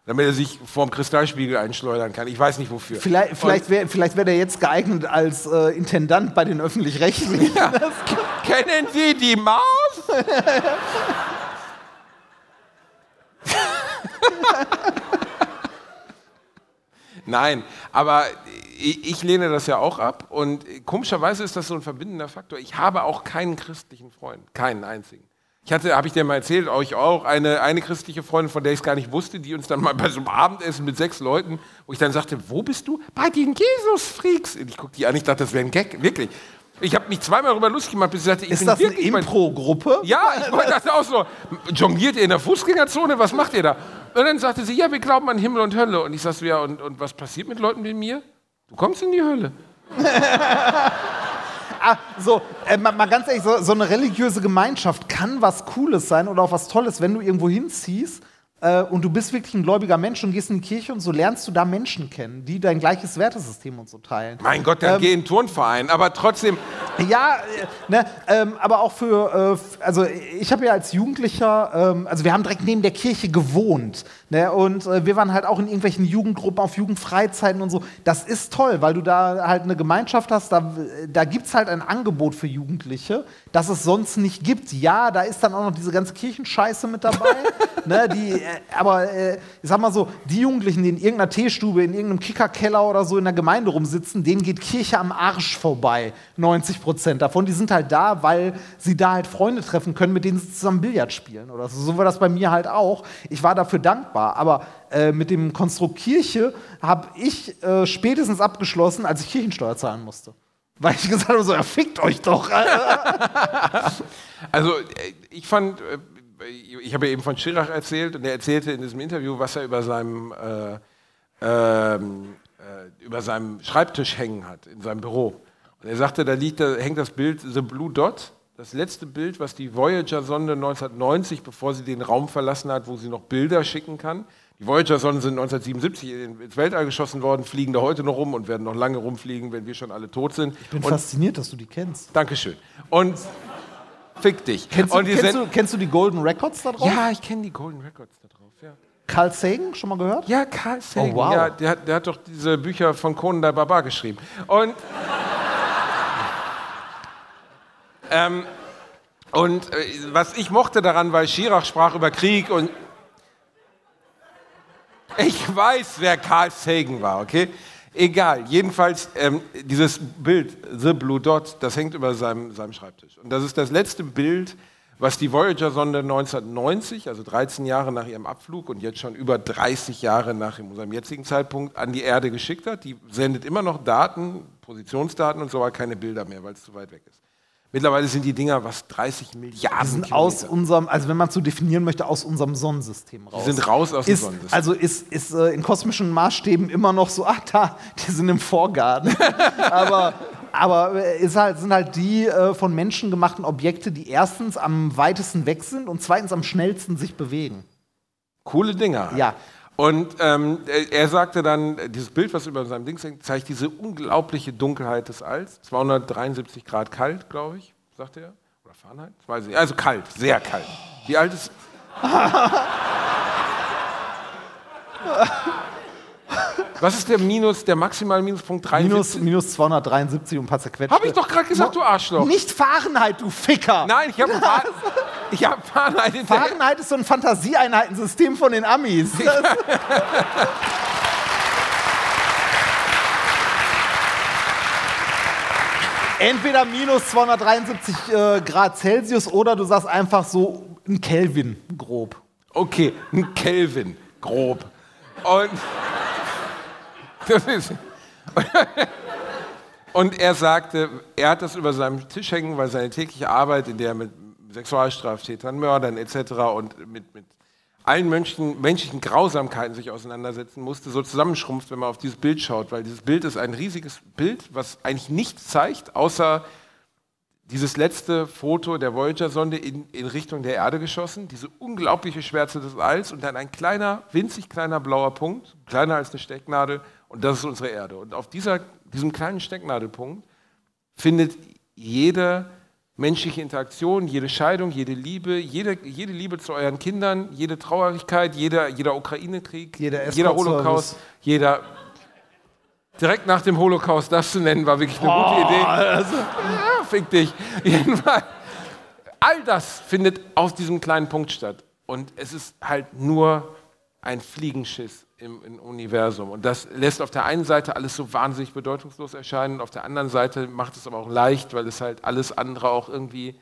Damit er sich vorm Kristallspiegel einschleudern kann. Ich weiß nicht wofür. Vielleicht, vielleicht wäre vielleicht wär der jetzt geeignet als äh, Intendant bei den Öffentlich-Rechtlichen. Kennen Sie die Maus? Nein, aber ich, lehne das ja auch ab und komischerweise ist das so ein verbindender Faktor. Ich habe auch keinen christlichen Freund, keinen einzigen. Ich hatte, habe ich dir mal erzählt, euch auch, eine, eine christliche Freundin, von der ich es gar nicht wusste, die uns dann mal bei so einem Abendessen mit sechs Leuten, wo ich dann sagte, wo bist du? Bei den Jesus-Freaks. Ich guckte die an, ich dachte, das wäre ein Gag, wirklich. Ich habe mich zweimal darüber lustig gemacht, bis ich sagte, ich Ist bin das eine wirklich bei- Impro-Gruppe? ja, ich das auch so. Jongliert ihr in der Fußgängerzone? Was macht ihr da? Und dann sagte sie, ja, wir glauben an Himmel und Hölle. Und ich sagte ja, und, und was passiert mit Leuten wie mir? Du kommst in die Hölle. Ah, so, äh, mal, mal ganz ehrlich, so, so eine religiöse Gemeinschaft kann was Cooles sein oder auch was Tolles, wenn du irgendwo hinziehst äh, und du bist wirklich ein gläubiger Mensch und gehst in die Kirche und so lernst du da Menschen kennen, die dein gleiches Wertesystem und so teilen. Mein Gott, dann Ähm, geh in den Turnverein. Aber trotzdem, Ja, äh, ne, ähm, aber auch für, äh, also ich habe ja als Jugendlicher, ähm, also wir haben direkt neben der Kirche gewohnt. Ne, und äh, wir waren halt auch in irgendwelchen Jugendgruppen, auf Jugendfreizeiten und so. Das ist toll, weil du da halt eine Gemeinschaft hast, da, da gibt es halt ein Angebot für Jugendliche, das es sonst nicht gibt. Ja, da ist dann auch noch diese ganze Kirchenscheiße mit dabei. ne, die, äh, aber äh, ich sag mal so, die Jugendlichen, die in irgendeiner Teestube, in irgendeinem Kickerkeller oder so in der Gemeinde rumsitzen, denen geht Kirche am Arsch vorbei. 90 Prozent davon. Die sind halt da, weil sie da halt Freunde treffen können, mit denen sie zusammen Billard spielen oder so. So war das bei mir halt auch. Ich war dafür dankbar. Aber äh, mit dem Konstrukt Kirche habe ich äh, spätestens abgeschlossen, als ich Kirchensteuer zahlen musste. Weil ich gesagt habe, so, ja, fickt euch doch. also äh, ich fand, äh, ich habe ja eben von Schirach erzählt und er erzählte in diesem Interview, was er über seinem, äh, ähm, äh, über seinem Schreibtisch hängen hat, in seinem Büro. Und er sagte, da, liegt, da hängt das Bild The Blue Dot, das letzte Bild, was die Voyager-Sonde 1990, bevor sie den Raum verlassen hat, wo sie noch Bilder schicken kann. Die Voyager-Sonden sind 1977 in- ins Weltall geschossen worden, fliegen da heute noch rum und werden noch lange rumfliegen, wenn wir schon alle tot sind. Ich bin und, fasziniert, dass du die kennst. Dankeschön. Und fick dich. Kennst du, kennst, du, kennst du die Golden Records da drauf? ja, ich kenne die Golden Records da drauf. Ja, Carl Sagan, schon mal gehört? ja Carl Sagan. Oh, wow. ja, der, hat, der hat doch diese Bücher von Conan der Barbar geschrieben. Und, ähm, und äh, was ich mochte daran, weil Schirach sprach über Krieg und ich weiß, wer Carl Sagan war, okay? Egal, jedenfalls ähm, dieses Bild, The Blue Dot, das hängt über seinem, seinem Schreibtisch. Und das ist das letzte Bild, was die Voyager-Sonde 1990, also 13 Jahre nach ihrem Abflug und jetzt schon über 30 Jahre nach unserem jetzigen Zeitpunkt, an die Erde geschickt hat. Die sendet immer noch Daten, Positionsdaten und so, aber keine Bilder mehr, weil es zu weit weg ist. Mittlerweile sind die Dinger was 30 Milliarden Die sind Kilometer. aus unserem, also wenn man es so definieren möchte, aus unserem Sonnensystem raus. Die sind raus aus dem ist, Sonnensystem. Also ist, ist äh, in kosmischen Maßstäben immer noch so, ach da, die sind im Vorgarten. aber aber äh, ist halt, sind halt die äh, von Menschen gemachten Objekte, die erstens am weitesten weg sind und zweitens am schnellsten sich bewegen. Coole Dinger. Ja. Und ähm, er- er sagte dann, äh, dieses Bild, was über seinem Ding hängt, zeigt diese unglaubliche Dunkelheit des Alls. 273 Grad kalt, glaube ich, sagte er. Oder Fahrenheit? Weiß ich. Also kalt, sehr kalt. Wie alt ist. Was ist der Minus, der maximale Minuspunkt? 73? Minus, minus 273 und ein paar zerquetschte. Hab ich doch gerade gesagt, du Arschloch. Nicht Fahrenheit, du Ficker! Nein, ich habe Ja, Fahrenheit hinterher. Fahrenheit ist so ein Fantasieeinheitensystem von den Amis. Entweder minus 273 äh, Grad Celsius oder du sagst einfach so ein Kelvin grob. Okay, ein Kelvin, grob. Und, das ist, und er sagte, er hat das über seinem Tisch hängen, weil seine tägliche Arbeit, in der er mit Sexualstraftätern, Mördern etc. und mit, mit allen menschlichen, menschlichen Grausamkeiten sich auseinandersetzen musste, so zusammenschrumpft, wenn man auf dieses Bild schaut, weil dieses Bild ist ein riesiges Bild, was eigentlich nichts zeigt, außer dieses letzte Foto der Voyager-Sonde in, in Richtung der Erde geschossen, diese unglaubliche Schwärze des Alls und dann ein kleiner, winzig kleiner blauer Punkt, kleiner als eine Stecknadel, und das ist unsere Erde. Und auf dieser, diesem kleinen Stecknadelpunkt findet jede menschliche Interaktion, jede Scheidung, jede Liebe, jede, jede Liebe zu euren Kindern, jede Traurigkeit, jeder, jeder Ukraine-Krieg, Jeder jeder. Holocaust, jeder. Direkt nach dem Holocaust das zu nennen, war wirklich eine gute Idee. Ja, fick dich. Jedenfalls, all das findet auf diesem kleinen Punkt statt. Und es ist halt nur ein Fliegenschiss im, im Universum. Und das lässt auf der einen Seite alles so wahnsinnig bedeutungslos erscheinen, auf der anderen Seite macht es aber auch leicht, weil es halt alles andere auch irgendwie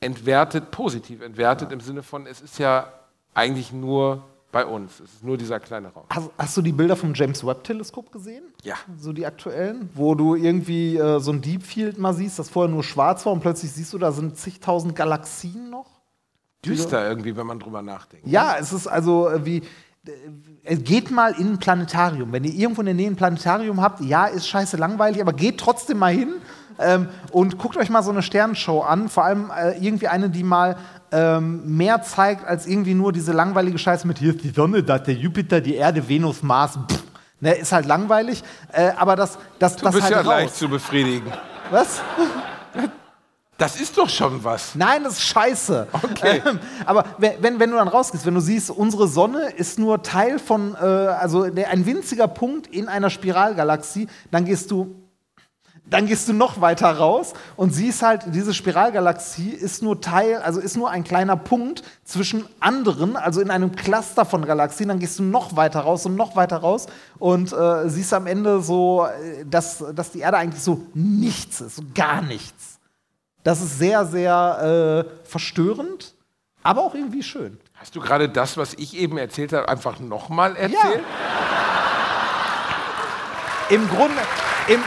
entwertet, positiv entwertet, im Sinne von, es ist ja eigentlich nur bei uns. Es ist nur dieser kleine Raum. Hast, hast du die Bilder vom James Webb-Teleskop gesehen? Ja. So die aktuellen? Wo du irgendwie äh, so ein Deep Field mal siehst, das vorher nur schwarz war und plötzlich siehst du, da sind zigtausend Galaxien noch. Düster irgendwie, wenn man drüber nachdenkt. Ja, es ist also äh, wie. Äh, Geht mal in ein Planetarium. Wenn ihr irgendwo in der Nähe ein Planetarium habt, ja, ist scheiße langweilig, aber geht trotzdem mal hin ähm, und guckt euch mal so eine Sternenshow an. Vor allem äh, irgendwie eine, die mal ähm, mehr zeigt als irgendwie nur diese langweilige Scheiße mit hier ist die Sonne, da ist der Jupiter, die Erde, Venus, Mars. Pff, ne, ist halt langweilig. Äh, aber das, das, Du das bist halt ja raus. leicht zu befriedigen. Was? Das ist doch schon was. Nein, das ist scheiße. Okay. Ähm, aber wenn, wenn, du dann rausgehst, wenn du siehst, unsere Sonne ist nur Teil von, äh, also der, ein winziger Punkt in einer Spiralgalaxie, dann gehst du, dann gehst du noch weiter raus und siehst halt, diese Spiralgalaxie ist nur Teil, also ist nur ein kleiner Punkt zwischen anderen, also in einem Cluster von Galaxien, dann gehst du noch weiter raus und noch weiter raus und äh, siehst am Ende so, äh, dass, dass die Erde eigentlich so nichts ist, so gar nichts. Das ist sehr, sehr äh, verstörend, aber auch irgendwie schön. Hast du gerade das, was ich eben erzählt habe, einfach nochmal erzählt? Im Grunde, im,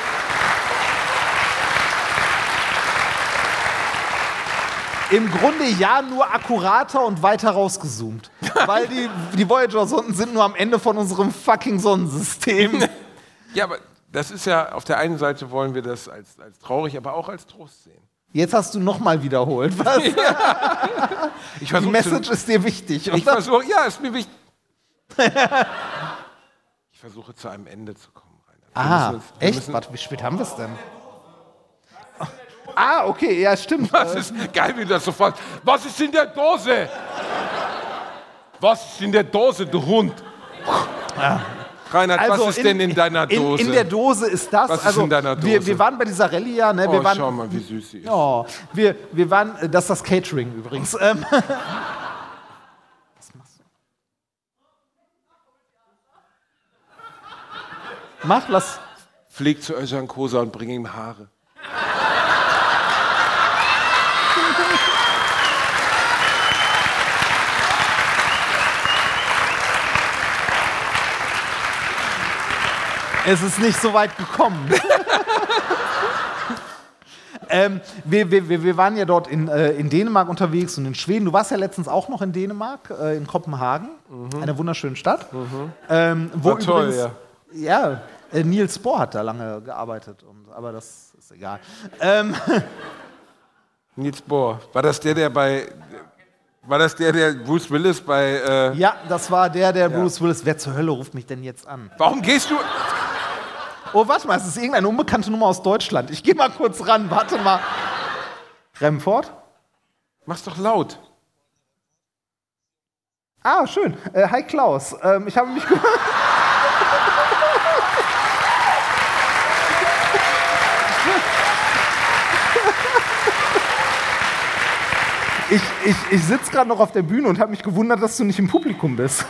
Im Grunde ja, nur akkurater und weiter rausgezoomt. Weil die, die Voyager-Sonden sind nur am Ende von unserem fucking Sonnensystem. Ja, aber das ist ja, auf der einen Seite wollen wir das als, als traurig, aber auch als Trost sehen. Jetzt hast du nochmal wiederholt. Was? Ich Die Message ist dir wichtig. ich versuche, ja, ist mir wichtig. ich versuche zu einem Ende zu kommen, Rainer. Ah, echt? müssen- Warte, wie spät haben wir es denn? Ah, okay, ja, stimmt. Was ist geil, wie du das sofort. Was ist in der Dose? Was ist in der Dose, du Hund? Reinhard, was ist denn in deiner Dose? In, in der Dose ist das. Was ist also, in deiner Wir, Dose? wir waren bei dieser Rallye ja, ne? Wir oh, waren, schau mal, wie süß sie ist. Oh, wir, wir waren, äh, das ist das Catering übrigens. Ähm, Was machst du? Mach, lass. Flieg zu Özcan Kosa und bring ihm Haare. Es ist nicht so weit gekommen. ähm, wir, wir, wir waren ja dort in, äh, in Dänemark unterwegs und in Schweden. Du warst ja letztens auch noch in Dänemark, äh, in Kopenhagen, einer wunderschönen Stadt. Ähm, wo Mhm. War toll, übrigens, ja. äh, Niels Bohr hat da lange gearbeitet, und, aber das ist egal. Ähm, Nils Bohr. War das der, der bei. War das der, der Bruce Willis bei. Äh, ja, das war der, der Bruce Willis. Wer zur Hölle ruft mich denn jetzt an? warum gehst du. Oh, warte mal, es ist irgendeine unbekannte Nummer aus Deutschland. Ich gehe mal kurz ran, warte mal. Remford? Mach's doch laut. Ah, schön. Äh, hi Klaus. Ähm, ich habe mich. ge- ich, ich, ich sitze gerade noch auf der Bühne und habe mich gewundert, dass du nicht im Publikum bist.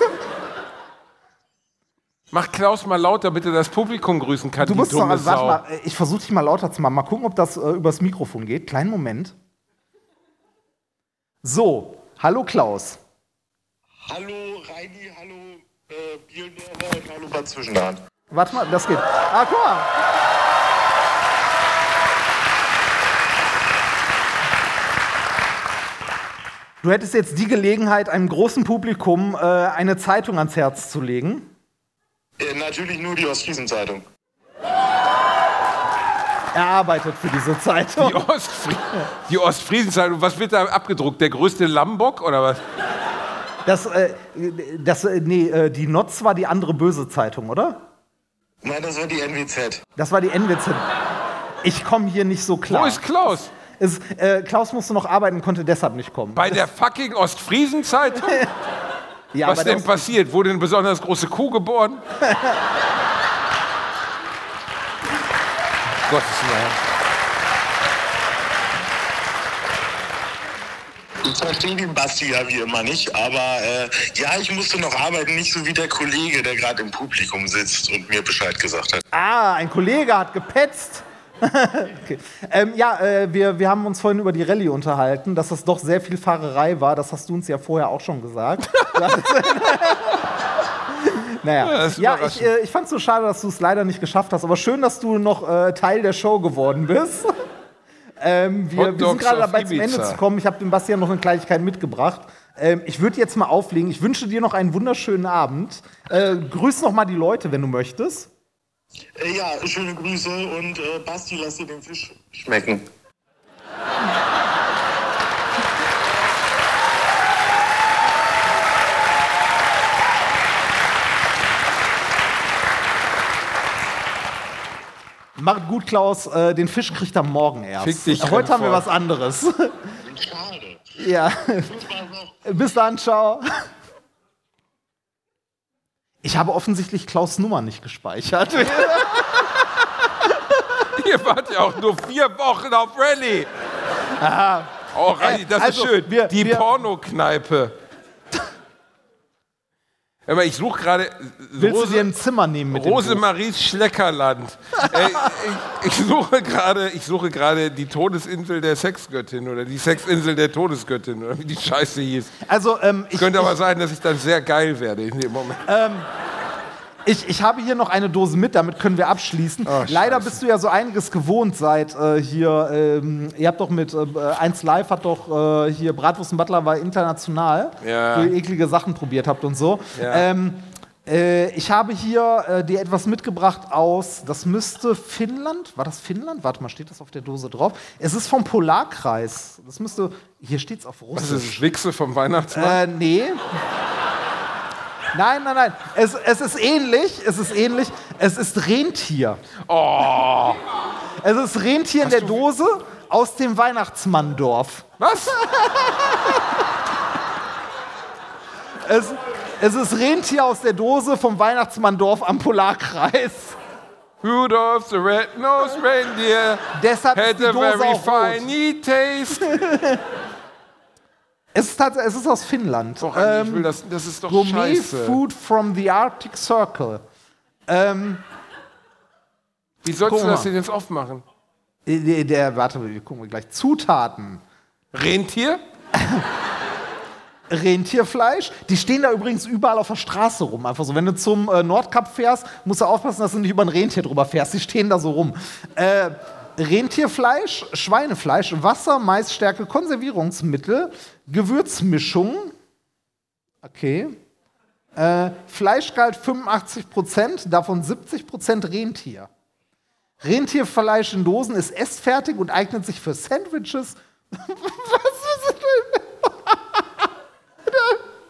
Mach Klaus mal lauter, bitte das Publikum grüßen kann. Du musst doch, also, warte mal, ich versuche dich mal lauter zu machen. Mal gucken, ob das äh, übers Mikrofon geht. Kleinen Moment. So, hallo Klaus. Hallo Reini, hallo äh, Bielendorfer und hallo Bad Zwischenahn. Warte mal, das geht. Ah, guck mal. Du hättest jetzt die Gelegenheit, einem großen Publikum äh, eine Zeitung ans Herz zu legen. Äh, natürlich nur die Ostfriesen-Zeitung. Er arbeitet für diese Zeitung. Die, Ostfri die Ostfriesenzeitung, was wird da abgedruckt? Der größte Lambock oder was? Das, äh, das, äh, nee, äh, die Notz war die andere böse Zeitung, oder? Nein, das war die NWZ. Das war die NWZ. Ich komme hier nicht so klar. Wo ist Klaus? es, äh, Klaus musste noch arbeiten, konnte deshalb nicht kommen. Bei der fucking Ostfriesenzeitung? ja, Was denn passiert? Wurde eine besonders große Kuh geboren? Gottes Willen. Ich verstehe den Basti ja wie immer nicht, aber äh, ja, ich musste noch arbeiten, nicht so wie der Kollege, der gerade im Publikum sitzt und mir Bescheid gesagt hat. Ah, ein Kollege hat gepetzt. Okay. ähm, ja, äh, wir, wir haben uns vorhin über die Rallye unterhalten, dass das doch sehr viel Fahrerei war. Das hast du uns ja vorher auch schon gesagt. Naja, ist ja, ich, äh, ich fand es so schade, dass du es leider nicht geschafft hast. Aber schön, dass du noch äh, Teil der Show geworden bist. ähm, wir, wir sind gerade dabei, zum Ibiza. Ende zu kommen. Ich habe dem Bastian noch eine Kleinigkeit mitgebracht. Ähm, ich würde jetzt mal auflegen. Ich wünsche dir noch einen wunderschönen Abend. Äh, grüß noch mal die Leute, wenn du möchtest. Äh, ja, schöne Grüße und äh, Basti, lass dir den Fisch schmecken. Macht gut, Klaus. Äh, den Fisch kriegt er morgen erst. Fick dich, Heute haben wir was anderes. Schade. ja. Bis dann, ciao. Ich habe offensichtlich Klaus Nummer nicht gespeichert. Ihr wart ja auch nur vier Wochen auf Rallye. Oh, Rallye, das also, ist schön. wir- die wir- Pornokneipe. Mal, ich suche gerade Willst du dir Rose, ein Zimmer nehmen mit? Rosemaries Schleckerland. ich, ich suche gerade, ich suche gerade die Todesinsel der Sexgöttin oder die Sexinsel der Todesgöttin oder wie die Scheiße hieß. Also, ähm, ich, Könnte aber ich, sein, dass ich dann sehr geil werde in dem Moment. Ich, ich habe hier noch eine Dose mit, damit können wir abschließen. Oh, Leider bist du ja so einiges gewohnt seit äh, hier. Ähm, ihr habt doch mit äh, 1 Live hat doch äh, hier Bratwurst und Butler war international, Ja. wo ihr eklige Sachen probiert habt und so. Ja. Ähm, äh, ich habe hier äh, dir etwas mitgebracht aus, das müsste Finnland, war das Finnland? Warte mal, steht das auf der Dose drauf? Es ist vom Polarkreis. Das müsste, hier steht es auf Das Russisch. ist Wichse vom Weihnachtsmann. Äh, nee. Nein, nein, nein. Es, es ist ähnlich. Es ist ähnlich. Es ist Rentier. Oh, Es ist Rentier in der Dose aus dem Weihnachtsmanndorf. was? Es, es ist Rentier aus der Dose vom Weihnachtsmanndorf am Polarkreis. Rudolph the Red-Nosed Reindeer Deshalb ist had die a Dose very auch rot. taste. Es ist, es ist aus Finnland. Doch, Andi, ich Ähm, will das, das ist doch Gourmet scheiße. Food from the Arctic Circle. Ähm, Wie sollst du das denn jetzt aufmachen? der, der, warte, wir gucken wir gleich. Zutaten. Rentier? Rentierfleisch. Die stehen da übrigens überall auf der Straße rum. Einfach so, wenn du zum äh, Nordkap fährst, musst du aufpassen, dass du nicht über ein Rentier drüber fährst. Die stehen da so rum. Äh, Rentierfleisch, Schweinefleisch, Wasser, Maisstärke, Konservierungsmittel, Gewürzmischung. Okay. Äh, Fleischgehalt 85%, davon 70% Rentier. Rentierfleisch in Dosen ist essfertig und eignet sich für Sandwiches. Was ist denn?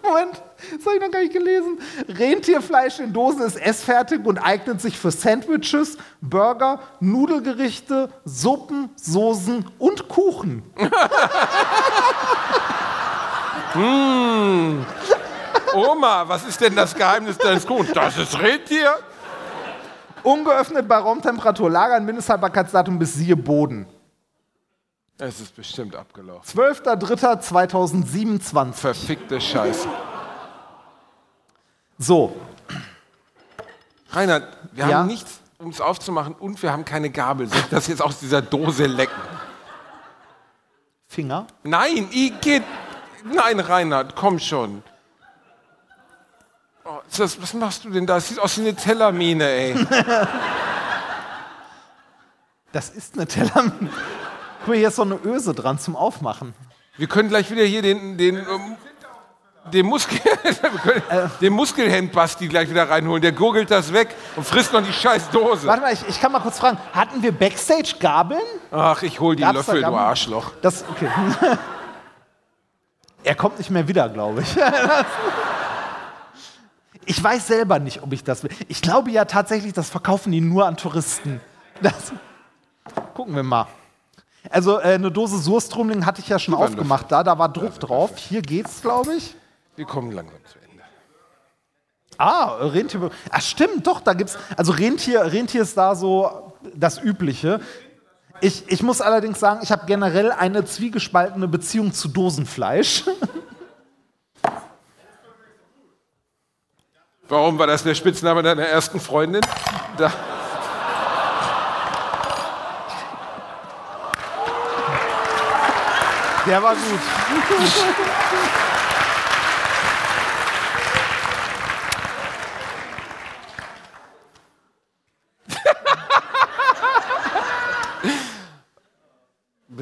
Moment, das habe ich noch gar nicht gelesen. Rentierfleisch in Dosen ist essfertig und eignet sich für Sandwiches, Burger, Nudelgerichte, Suppen, Soßen und Kuchen. Oma, was ist denn das Geheimnis deines Kuchens? Das ist Rentier? Ungeöffnet bei Raumtemperatur lagern, Mindesthaltbarkeitsdatum bis siehe Boden. Es ist bestimmt abgelaufen. 12.03.2027. Verfickte Scheiße. So, Reinhard, wir Ja? haben nichts, um es aufzumachen und wir haben keine Gabel. Soll ich das jetzt aus dieser Dose lecken? Finger. Nein, Igitt. Nein, Reinhard, komm schon. Oh, das, was machst du denn da? Es sieht aus wie eine Tellermine, ey. Das ist eine Teller. Guck mal, hier ist so eine Öse dran zum Aufmachen. Wir können gleich wieder hier den, den, ähm, den, Muskel, können den Muskelhemd-Basti gleich wieder reinholen. Der gurgelt das weg und frisst noch die scheiß Dose. Warte mal, ich, ich kann mal kurz fragen. Hatten wir Backstage Gabeln? Ach, ich hol die Gab's da Löffel, du Gabeln? Arschloch. Das, okay. er kommt nicht mehr wieder, glaube ich. ich weiß selber nicht, ob ich das will. Ich glaube ja tatsächlich, das verkaufen die nur an Touristen. Das, gucken wir mal. Also äh, eine Dose Surströmling hatte ich ja schon aufgemacht da, da war Druck drauf. Hier geht's, glaube ich. Wir kommen langsam zu Ende. Ah, Rentier. Ach stimmt, doch, da gibt's. Also Rentier, Rentier ist da so das Übliche. Ich, ich muss allerdings sagen, ich habe generell eine zwiegespaltene Beziehung zu Dosenfleisch. Warum war das der Spitzname deiner ersten Freundin? Da, Der war gut.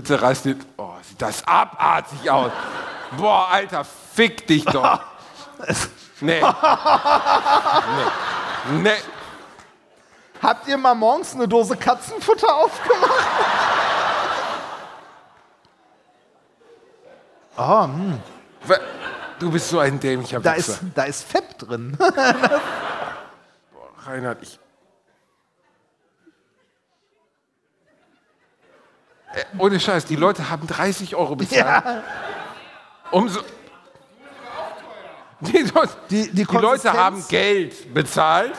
bitte reiß den. Oh, sieht das abartig aus. Boah, Alter, fick dich doch. Nee. Nee. Nee. Habt ihr mal morgens eine Dose Katzenfutter aufgemacht? Oh, hm. Du bist so ein dämlicher da, Wichser. ist, da ist Fett drin. Reinhard, ich. Äh, ohne Scheiß, die Leute haben 30 Euro bezahlt. ja. Um so die, Leute- Die- die die Leute haben Geld bezahlt,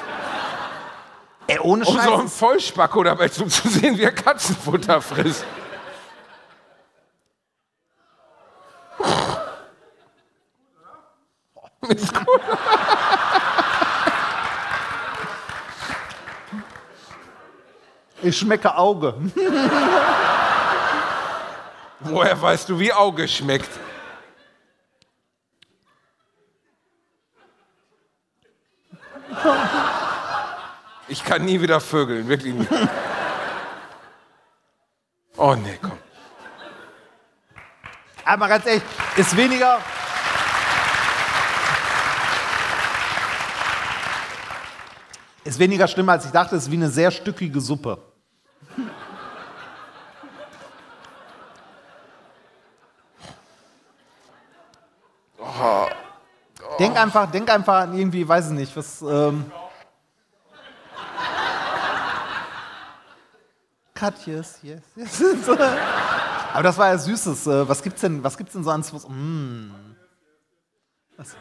Ey, ohne um so einen Scheiß. Vollspacko dabei zuzusehen, wie er Katzenfutter frisst. Ist gut. Ich schmecke Auge. Woher weißt du, wie Auge schmeckt? Ich kann nie wieder vögeln, wirklich nie. Oh nee, komm. Aber ganz ehrlich, ist weniger. Ist weniger schlimm, als ich dachte. Ist wie eine sehr stückige Suppe. Denk einfach, denk einfach an irgendwie, weiß ich nicht, was. Ähm Katjes, yes, yes. Aber das war ja Süßes. Äh, Was gibt's denn, was gibt's denn so ans. Was, mm. Was?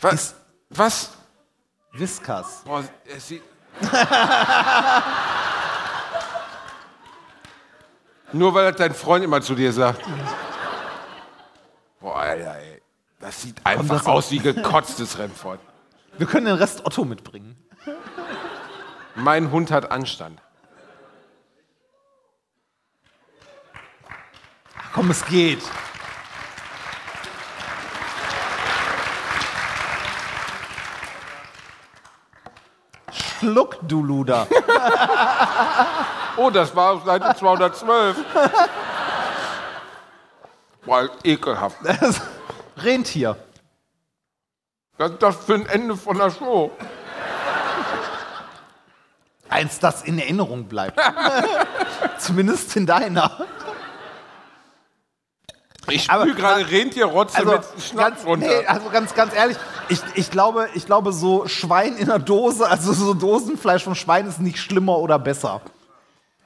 Was? Was? Whiskas. Boah, es sieht. Nur weil das dein Freund immer zu dir sagt. Boah, Alter, ey. Das sieht einfach das- aus wie gekotztes Remford. Wir können den Rest Otto mitbringen. Mein Hund hat Anstand. Komm, es geht. Schluck, du Luder. Oh, das war auf Seite 212. Boah, ekelhaft. Rentier. Was ist das für ein Ende von der Show? Eins, das in Erinnerung bleibt. Zumindest in deiner. Ich spüle gerade Rentierrotze Also mit Schnaps ganz, runter. nee, also ganz, ganz ehrlich, ich, ich, glaube, ich glaube, so Schwein in der Dose, also so Dosenfleisch vom Schwein ist nicht schlimmer oder besser.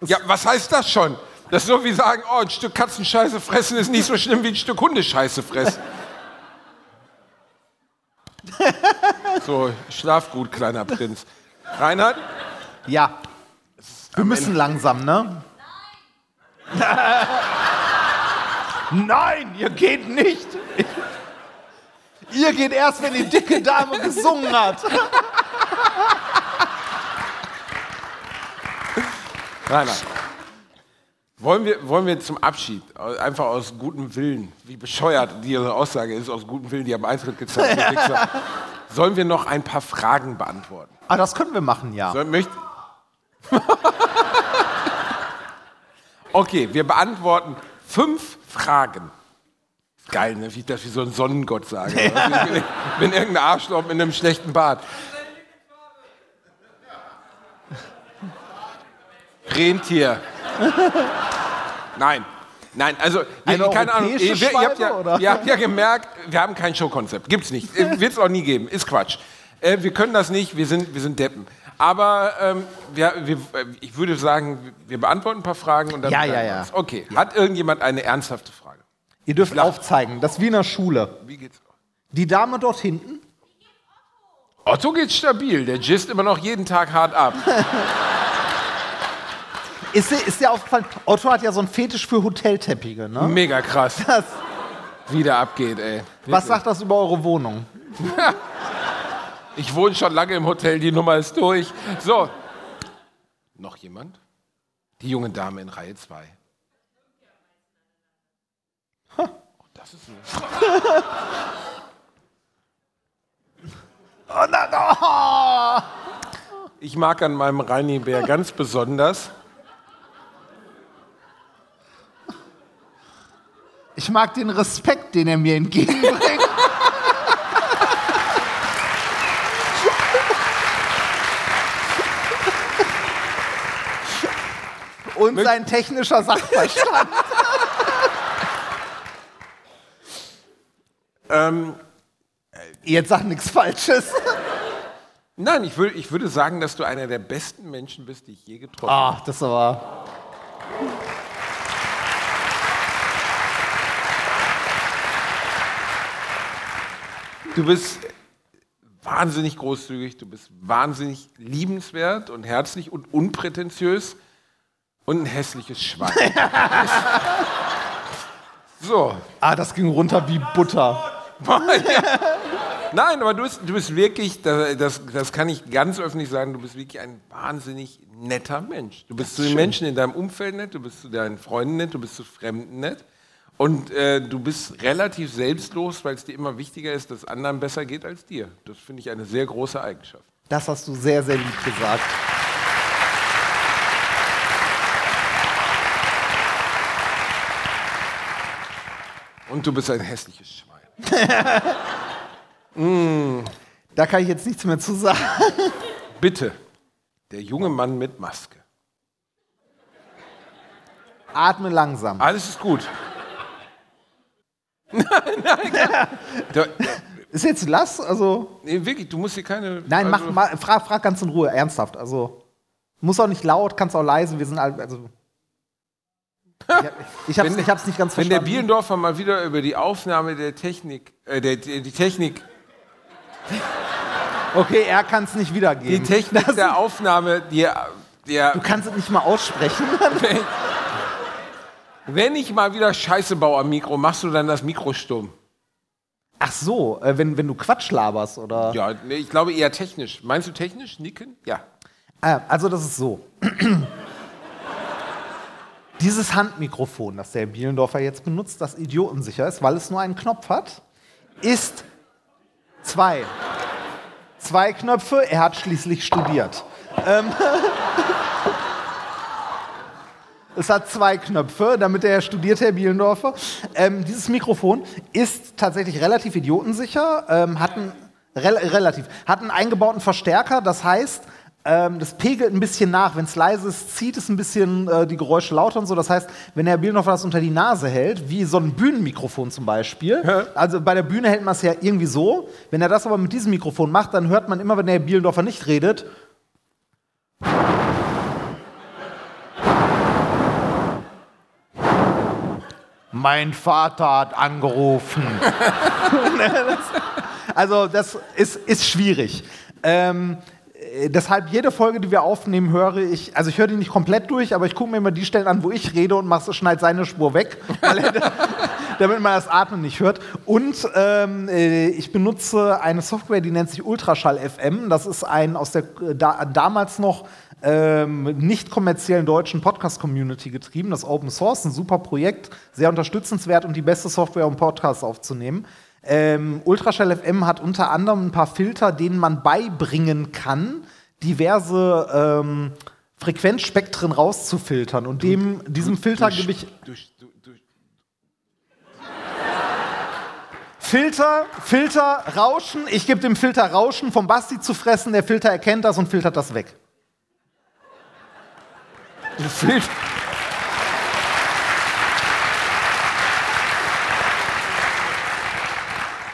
Ja, was heißt das schon? Das ist so wie sagen, oh, ein Stück Katzenscheiße fressen ist nicht so schlimm wie ein Stück Hundescheiße fressen. so, schlaf gut, kleiner Prinz. Reinhard, Ja, Wir müssen langsam, ne? Nein, ihr geht nicht. Ihr geht erst, wenn die dicke Dame gesungen hat. Nein, nein. Wollen wir, wollen wir zum Abschied, einfach aus gutem Willen, wie bescheuert diese Aussage ist, aus gutem Willen, die haben Eintritt gezahlt, die sollen wir noch ein paar Fragen beantworten? Ah, das können wir machen, ja. Soll, möcht okay, wir beantworten fünf Fragen. Geil, ne? wie ich das wie so ein Sonnengott sage. Ja. Wenn, wenn irgendein Arschloch mit einem schlechten Bart. Rentier. Nein. Nein, also Eine keine Ahnung. Ihr, ihr, habt ja, ihr habt ja gemerkt, wir haben kein Showkonzept. Gibt's nicht. Wird es auch nie geben. Ist Quatsch. Äh, wir können das nicht. Wir sind, wir sind Deppen. Aber ähm, wir, wir, äh, ich würde sagen, wir beantworten ein paar Fragen und dann. Ja, ja, ja. Okay. Hat irgendjemand eine ernsthafte Frage? Ihr dürft aufzeigen, das ist wie in der Schule. Wie geht's? Die Dame dort hinten, Otto geht stabil. Der gist immer noch jeden Tag hart ab. ist, dir- ist dir aufgefallen, Otto hat ja so einen Fetisch für Hotelteppiche, ne? Mega krass. Das, Wie der abgeht, ey. was sagt das über eure Wohnung? Ich wohne schon lange im Hotel, die Nummer ist durch. So. Noch jemand? Die junge Dame in Reihe 2. Oh, das ist ein Oh, na, oh. Ich mag an meinem Reini-Bär ganz besonders. Ich mag den Respekt, den er mir entgegenbringt. Und sein technischer Sachverstand. Ähm, Jetzt sag nichts Falsches. nein, ich, würd, ich würde sagen, dass du einer der besten Menschen bist, die ich je getroffen habe. Ach, das aber. Du bist wahnsinnig großzügig, du bist wahnsinnig liebenswert und herzlich und unprätentiös und ein hässliches Schwein. so. Ah, das ging runter wie Butter. Nein, aber du bist, du bist wirklich, das, das, kann ich ganz öffentlich sagen, du bist wirklich ein wahnsinnig netter Mensch. Du bist zu den Menschen in deinem Umfeld nett, du bist zu deinen Freunden nett, du bist zu Fremden nett. Und äh, du bist relativ selbstlos, weil es dir immer wichtiger ist, dass anderen besser geht als dir. Das finde ich eine sehr große Eigenschaft. Das hast du sehr, sehr lieb gesagt. Und du bist ein hässliches Schwein. Da kann ich jetzt nichts mehr zu sagen. Bitte, der junge Mann mit Maske. Atme langsam. Alles ist gut. nein, nein, nein. Ist jetzt Lass? Also. Nee, wirklich, du musst hier keine. Nein, also, mach mal, frag, frag ganz in Ruhe, ernsthaft. Also. Muss auch nicht laut, kannst auch leise, wir sind alle. Also. Ich ich hab's nicht ganz Wenn der verstanden. Bielendorfer mal wieder über die Aufnahme der Technik, äh, der, die, die Technik, okay, er kann es nicht die wiedergeben. Technik Das- der Aufnahme, die, der, Du kannst es nicht mal aussprechen. wenn, wenn ich mal wieder Scheiße baue am Mikro, machst du dann das Mikro stumm? Ach so, äh, wenn, wenn du Quatsch laberst, oder? Ja, ich glaube eher technisch. Meinst du technisch, Nicken? Ja. Ah, also das ist so. Dieses Handmikrofon, das der Bielendorfer jetzt benutzt, das idiotensicher ist, weil es nur einen Knopf hat, ist zwei. Zwei Knöpfe, er hat schließlich studiert. Ähm, es hat zwei Knöpfe, damit er studiert, Herr Bielendorfer. Ähm, dieses Mikrofon ist tatsächlich relativ idiotensicher, ähm, hat einen, rel relativ, hat einen eingebauten Verstärker, das heißt, ähm, das pegelt ein bisschen nach. Wenn es leise ist, zieht es ein bisschen äh, die Geräusche lauter und so. Das heißt, wenn Herr Bielendorfer das unter die Nase hält, wie so ein Bühnenmikrofon zum Beispiel, also bei der Bühne hält man es ja irgendwie so. Wenn er das aber mit diesem Mikrofon macht, dann hört man immer, wenn Herr Bielendorfer nicht redet, Mein Vater hat angerufen. also das ist, ist schwierig. Ähm, äh, deshalb jede Folge, die wir aufnehmen, höre ich, also ich höre die nicht komplett durch, aber ich gucke mir immer die Stellen an, wo ich rede und schneide seine Spur weg, damit man das Atmen nicht hört. Und ähm, äh, ich benutze eine Software, die nennt sich Ultraschall FM. Das ist ein aus der da, damals noch ähm, nicht kommerziellen deutschen Podcast-Community getrieben. Das Open Source, ein super Projekt, sehr unterstützenswert und die beste Software, um Podcasts aufzunehmen. Ähm, Ultraschall FM hat unter anderem ein paar Filter, denen man beibringen kann, diverse ähm, Frequenzspektren rauszufiltern. Und dem, diesem Filter gebe ich. Du, Filter, Filter, Rauschen. Ich gebe dem Filter Rauschen vom Basti zu fressen. Der Filter erkennt das und filtert das weg. du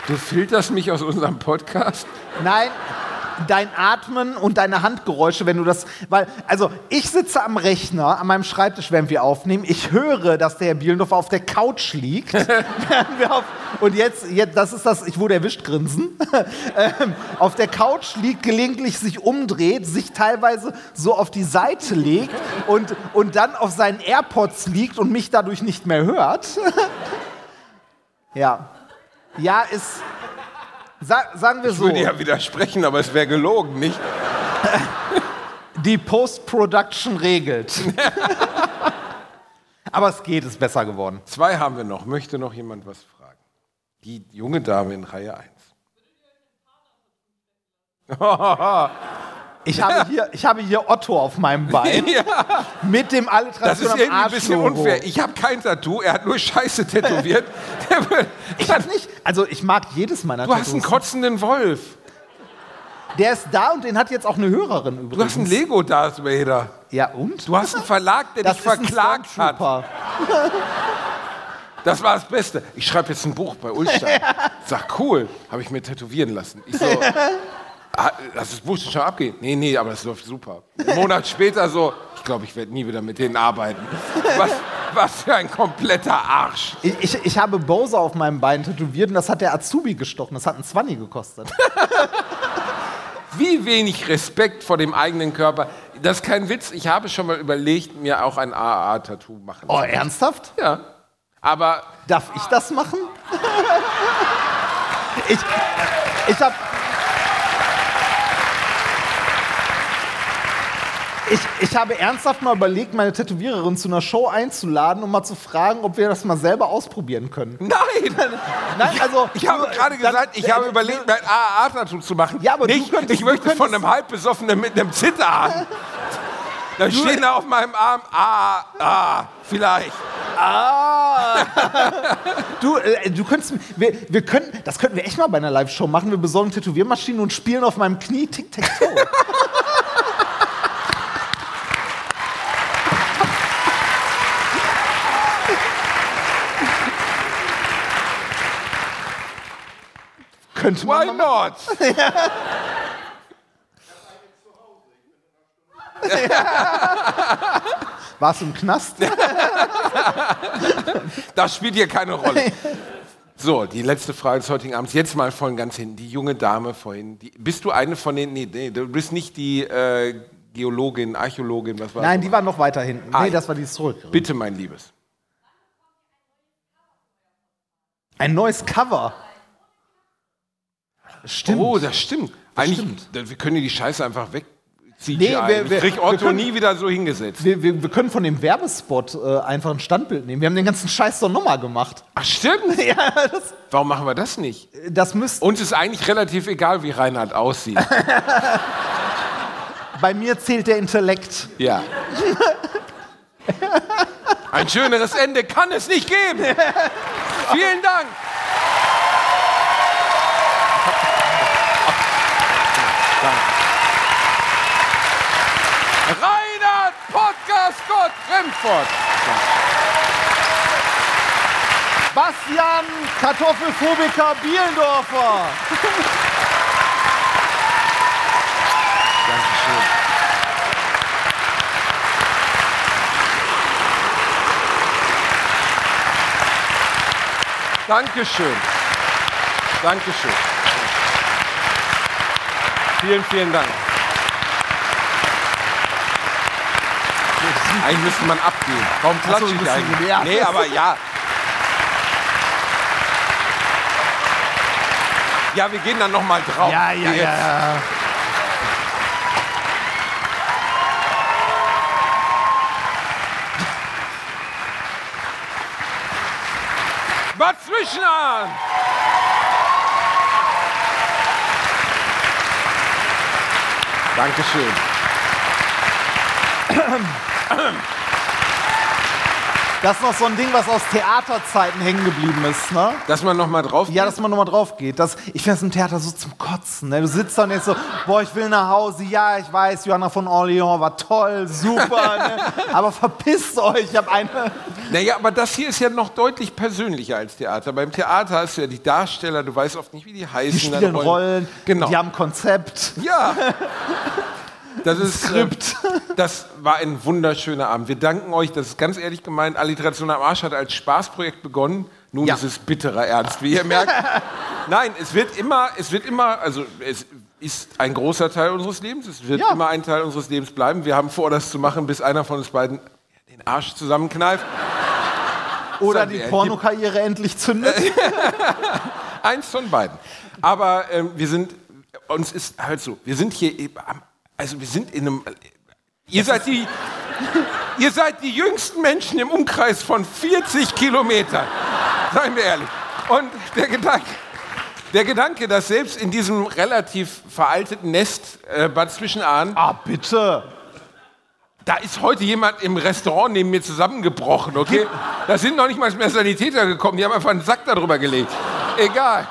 Du filterst mich aus unserem Podcast? Nein, dein Atmen und deine Handgeräusche, wenn du das, weil, also ich sitze am Rechner, an meinem Schreibtisch, während wir aufnehmen. Ich höre, dass der Herr Bielendorf auf der Couch liegt. auf, und jetzt, jetzt, das ist das, ich wurde erwischt, grinsen. ähm, auf der Couch liegt, gelegentlich sich umdreht, sich teilweise so auf die Seite legt und, und dann auf seinen AirPods liegt und mich dadurch nicht mehr hört. ja. Ja, ist. Sa sagen wir Ich so. würde ja widersprechen, aber es wäre gelogen, nicht? Die Post-Production regelt. Aber es geht, ist besser geworden. Zwei haben wir noch. Möchte noch jemand was fragen? Die junge Dame in Reihe 1. Ich habe hier, ich habe hier Otto auf meinem Bein mit dem Das Alliteration ist am irgendwie ein bisschen unfair. Ich habe kein Tattoo, er hat nur Scheiße tätowiert. Ich hab nicht, also ich mag jedes meiner du hast einen Tattoos. kotzenden Wolf. Der ist da und den hat jetzt auch eine Hörerin übrigens. Du hast einen Lego Darth Vader. Ja und? Du hast einen Verlag, der das dich ist verklagt hat. Das war das Beste. Ich schreibe jetzt ein Buch bei Ulstein. Sag, cool, habe ich mir tätowieren lassen. Ich so, ah, das Buch schon abgehen. Nee, nee, aber das läuft super. Einen Monat später so, ich glaube, ich werde nie wieder mit denen arbeiten. Was, was für ein kompletter Arsch. Ich, ich, ich habe Bowser auf meinem Bein tätowiert und das hat der Azubi gestochen. Das hat einen 20 gekostet. Wie wenig Respekt vor dem eigenen Körper. Das ist kein Witz. Ich habe schon mal überlegt, mir auch ein AA-Tattoo machen. Oh, zu lassen. ernsthaft? Ja. Aber Darf ich das machen? ich ich habe ich, ich habe ernsthaft mal überlegt, meine Tätowiererin zu einer Show einzuladen, um mal zu fragen, ob wir das mal selber ausprobieren können. nein! Nein, also Ich habe du, gerade dann- gesagt, ich habe äh, überlegt, mein AA-Tattoo zu machen. Ja, aber Nicht, könntest- ich möchte von einem Halbbesoffenen mit einem Zitterhahn. Da stehen da auf meinem Arm, ah, ah, vielleicht. Du, äh, du könntest, wir, wir könnten, das könnten wir echt mal bei einer Live-Show machen. Wir besorgen Tätowiermaschinen und spielen auf meinem Knie Tic-Tac-Toe. Könnte Why not? Warst du im Knast? Das spielt hier keine Rolle. So, die letzte Frage des heutigen Abends. Jetzt mal von ganz hinten. Die junge Dame vorhin. Die, bist du eine von den. Nee, nee, du bist nicht die äh, Geologin, Archäologin, was war Nein, die war noch weiter hinten. Ah, Nee, das war die zurück. Bitte, mein Liebes. Ein neues Cover. Stimmt. Oh, das stimmt. Eigentlich, stimmt. wir können die Scheiße einfach weg. CGI. Nee, wir- das wir- kriegt wir Otto können- nie wieder so hingesetzt. Wir, wir, wir können von dem Werbespot äh, einfach ein Standbild nehmen. Wir haben den ganzen Scheiß doch nochmal gemacht. Ach, stimmt. ja, das, Warum machen wir das nicht? das müsste. Uns ist eigentlich relativ egal, wie Reinhard aussieht. Bei mir zählt der Intellekt. Ja. Ein schöneres Ende kann es nicht geben. Vielen Dank. Gott Remford. Bastian Kartoffelphobiker Bielendorfer. Dankeschön. Dankeschön. Vielen, vielen Dank. Eigentlich müsste man abgehen. Warum so, klatsche ich eigentlich? ja. Nee, aber ja. Ja, wir gehen dann noch mal drauf. Ja, ja, Jetzt. ja, ja. Was zwischen an? Dankeschön. Das ist noch so ein Ding, was aus Theaterzeiten hängen geblieben ist, ne? Dass man noch mal drauf Ja, dass man nochmal drauf geht. Das, ich finde das im Theater so zum Kotzen. Ne? Du sitzt da und denkst so, boah, ich will nach Hause. Ja, ich weiß, Johanna von Orleans war toll, super. ne? Aber verpisst euch, ich habe eine... Naja, aber das hier ist ja noch deutlich persönlicher als Theater. Beim Theater hast du ja die Darsteller, du weißt oft nicht, wie die heißen. Die dann spielen Rollen, Genau. die haben Konzept. Ja. Das ist Skript. äh, Das war ein wunderschöner Abend. Wir danken euch, das ist ganz ehrlich gemeint. Alliteration am Arsch hat als Spaßprojekt begonnen. Nun Ja. ist es bitterer Ernst, wie ihr merkt. Nein, es wird immer, es wird immer, also es ist ein großer Teil unseres Lebens. Es wird Ja. immer ein Teil unseres Lebens bleiben. Wir haben vor, das zu machen, bis einer von uns beiden den Arsch zusammenkneift. Oder die Pornokarriere endlich zündet. Eins von beiden. Aber ähm, wir sind, uns ist halt so, wir sind hier, eben am- also wir sind in einem, ihr seid die, ihr seid die jüngsten Menschen im Umkreis von 40 Kilometern. Seien wir ehrlich. Und der Gedanke, der Gedanke, dass selbst in diesem relativ veralteten Nest äh, Bad Zwischenahn, ah, bitte. da ist heute jemand im Restaurant neben mir zusammengebrochen, okay? Da sind noch nicht mal mehr Sanitäter gekommen, die haben einfach einen Sack darüber gelegt. Egal.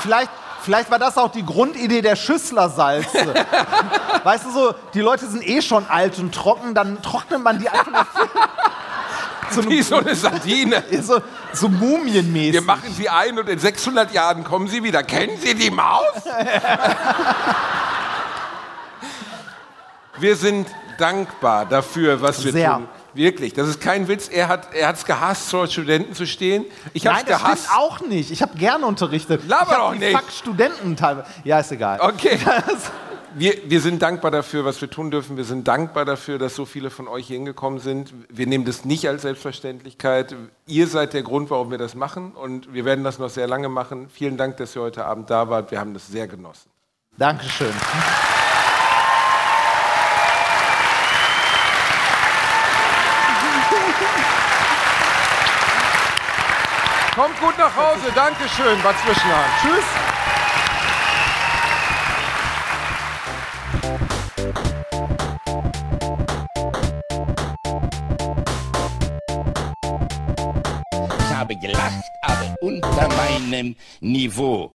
Vielleicht, vielleicht war das auch die Grundidee der Schüsslersalze. weißt du so, die Leute sind eh schon alt und trocken, dann trocknet man die einfach so, Wie so eine Sardine. so, so mumienmäßig. Wir machen sie ein und in 600 Jahren kommen sie wieder. Kennen Sie die Maus? wir sind dankbar dafür, was wir Sehr. tun. Wirklich, das ist kein Witz. Er hat es gehasst, vor Studenten zu stehen. Ich habe Nein, es das gehasst. stimmt auch nicht. Ich habe gerne unterrichtet. Laber doch nicht. Fuck Studenten teilweise. Ja, ist egal. Okay. Wir, wir sind dankbar dafür, was wir tun dürfen. Wir sind dankbar dafür, dass so viele von euch hier hingekommen sind. Wir nehmen das nicht als Selbstverständlichkeit. Ihr seid der Grund, warum wir das machen. Und wir werden das noch sehr lange machen. Vielen Dank, dass ihr heute Abend da wart. Wir haben das sehr genossen. Dankeschön. Kommt gut nach Hause. Dankeschön, Bad Zwischenahn. Tschüss. Ich habe gelacht, aber unter meinem Niveau.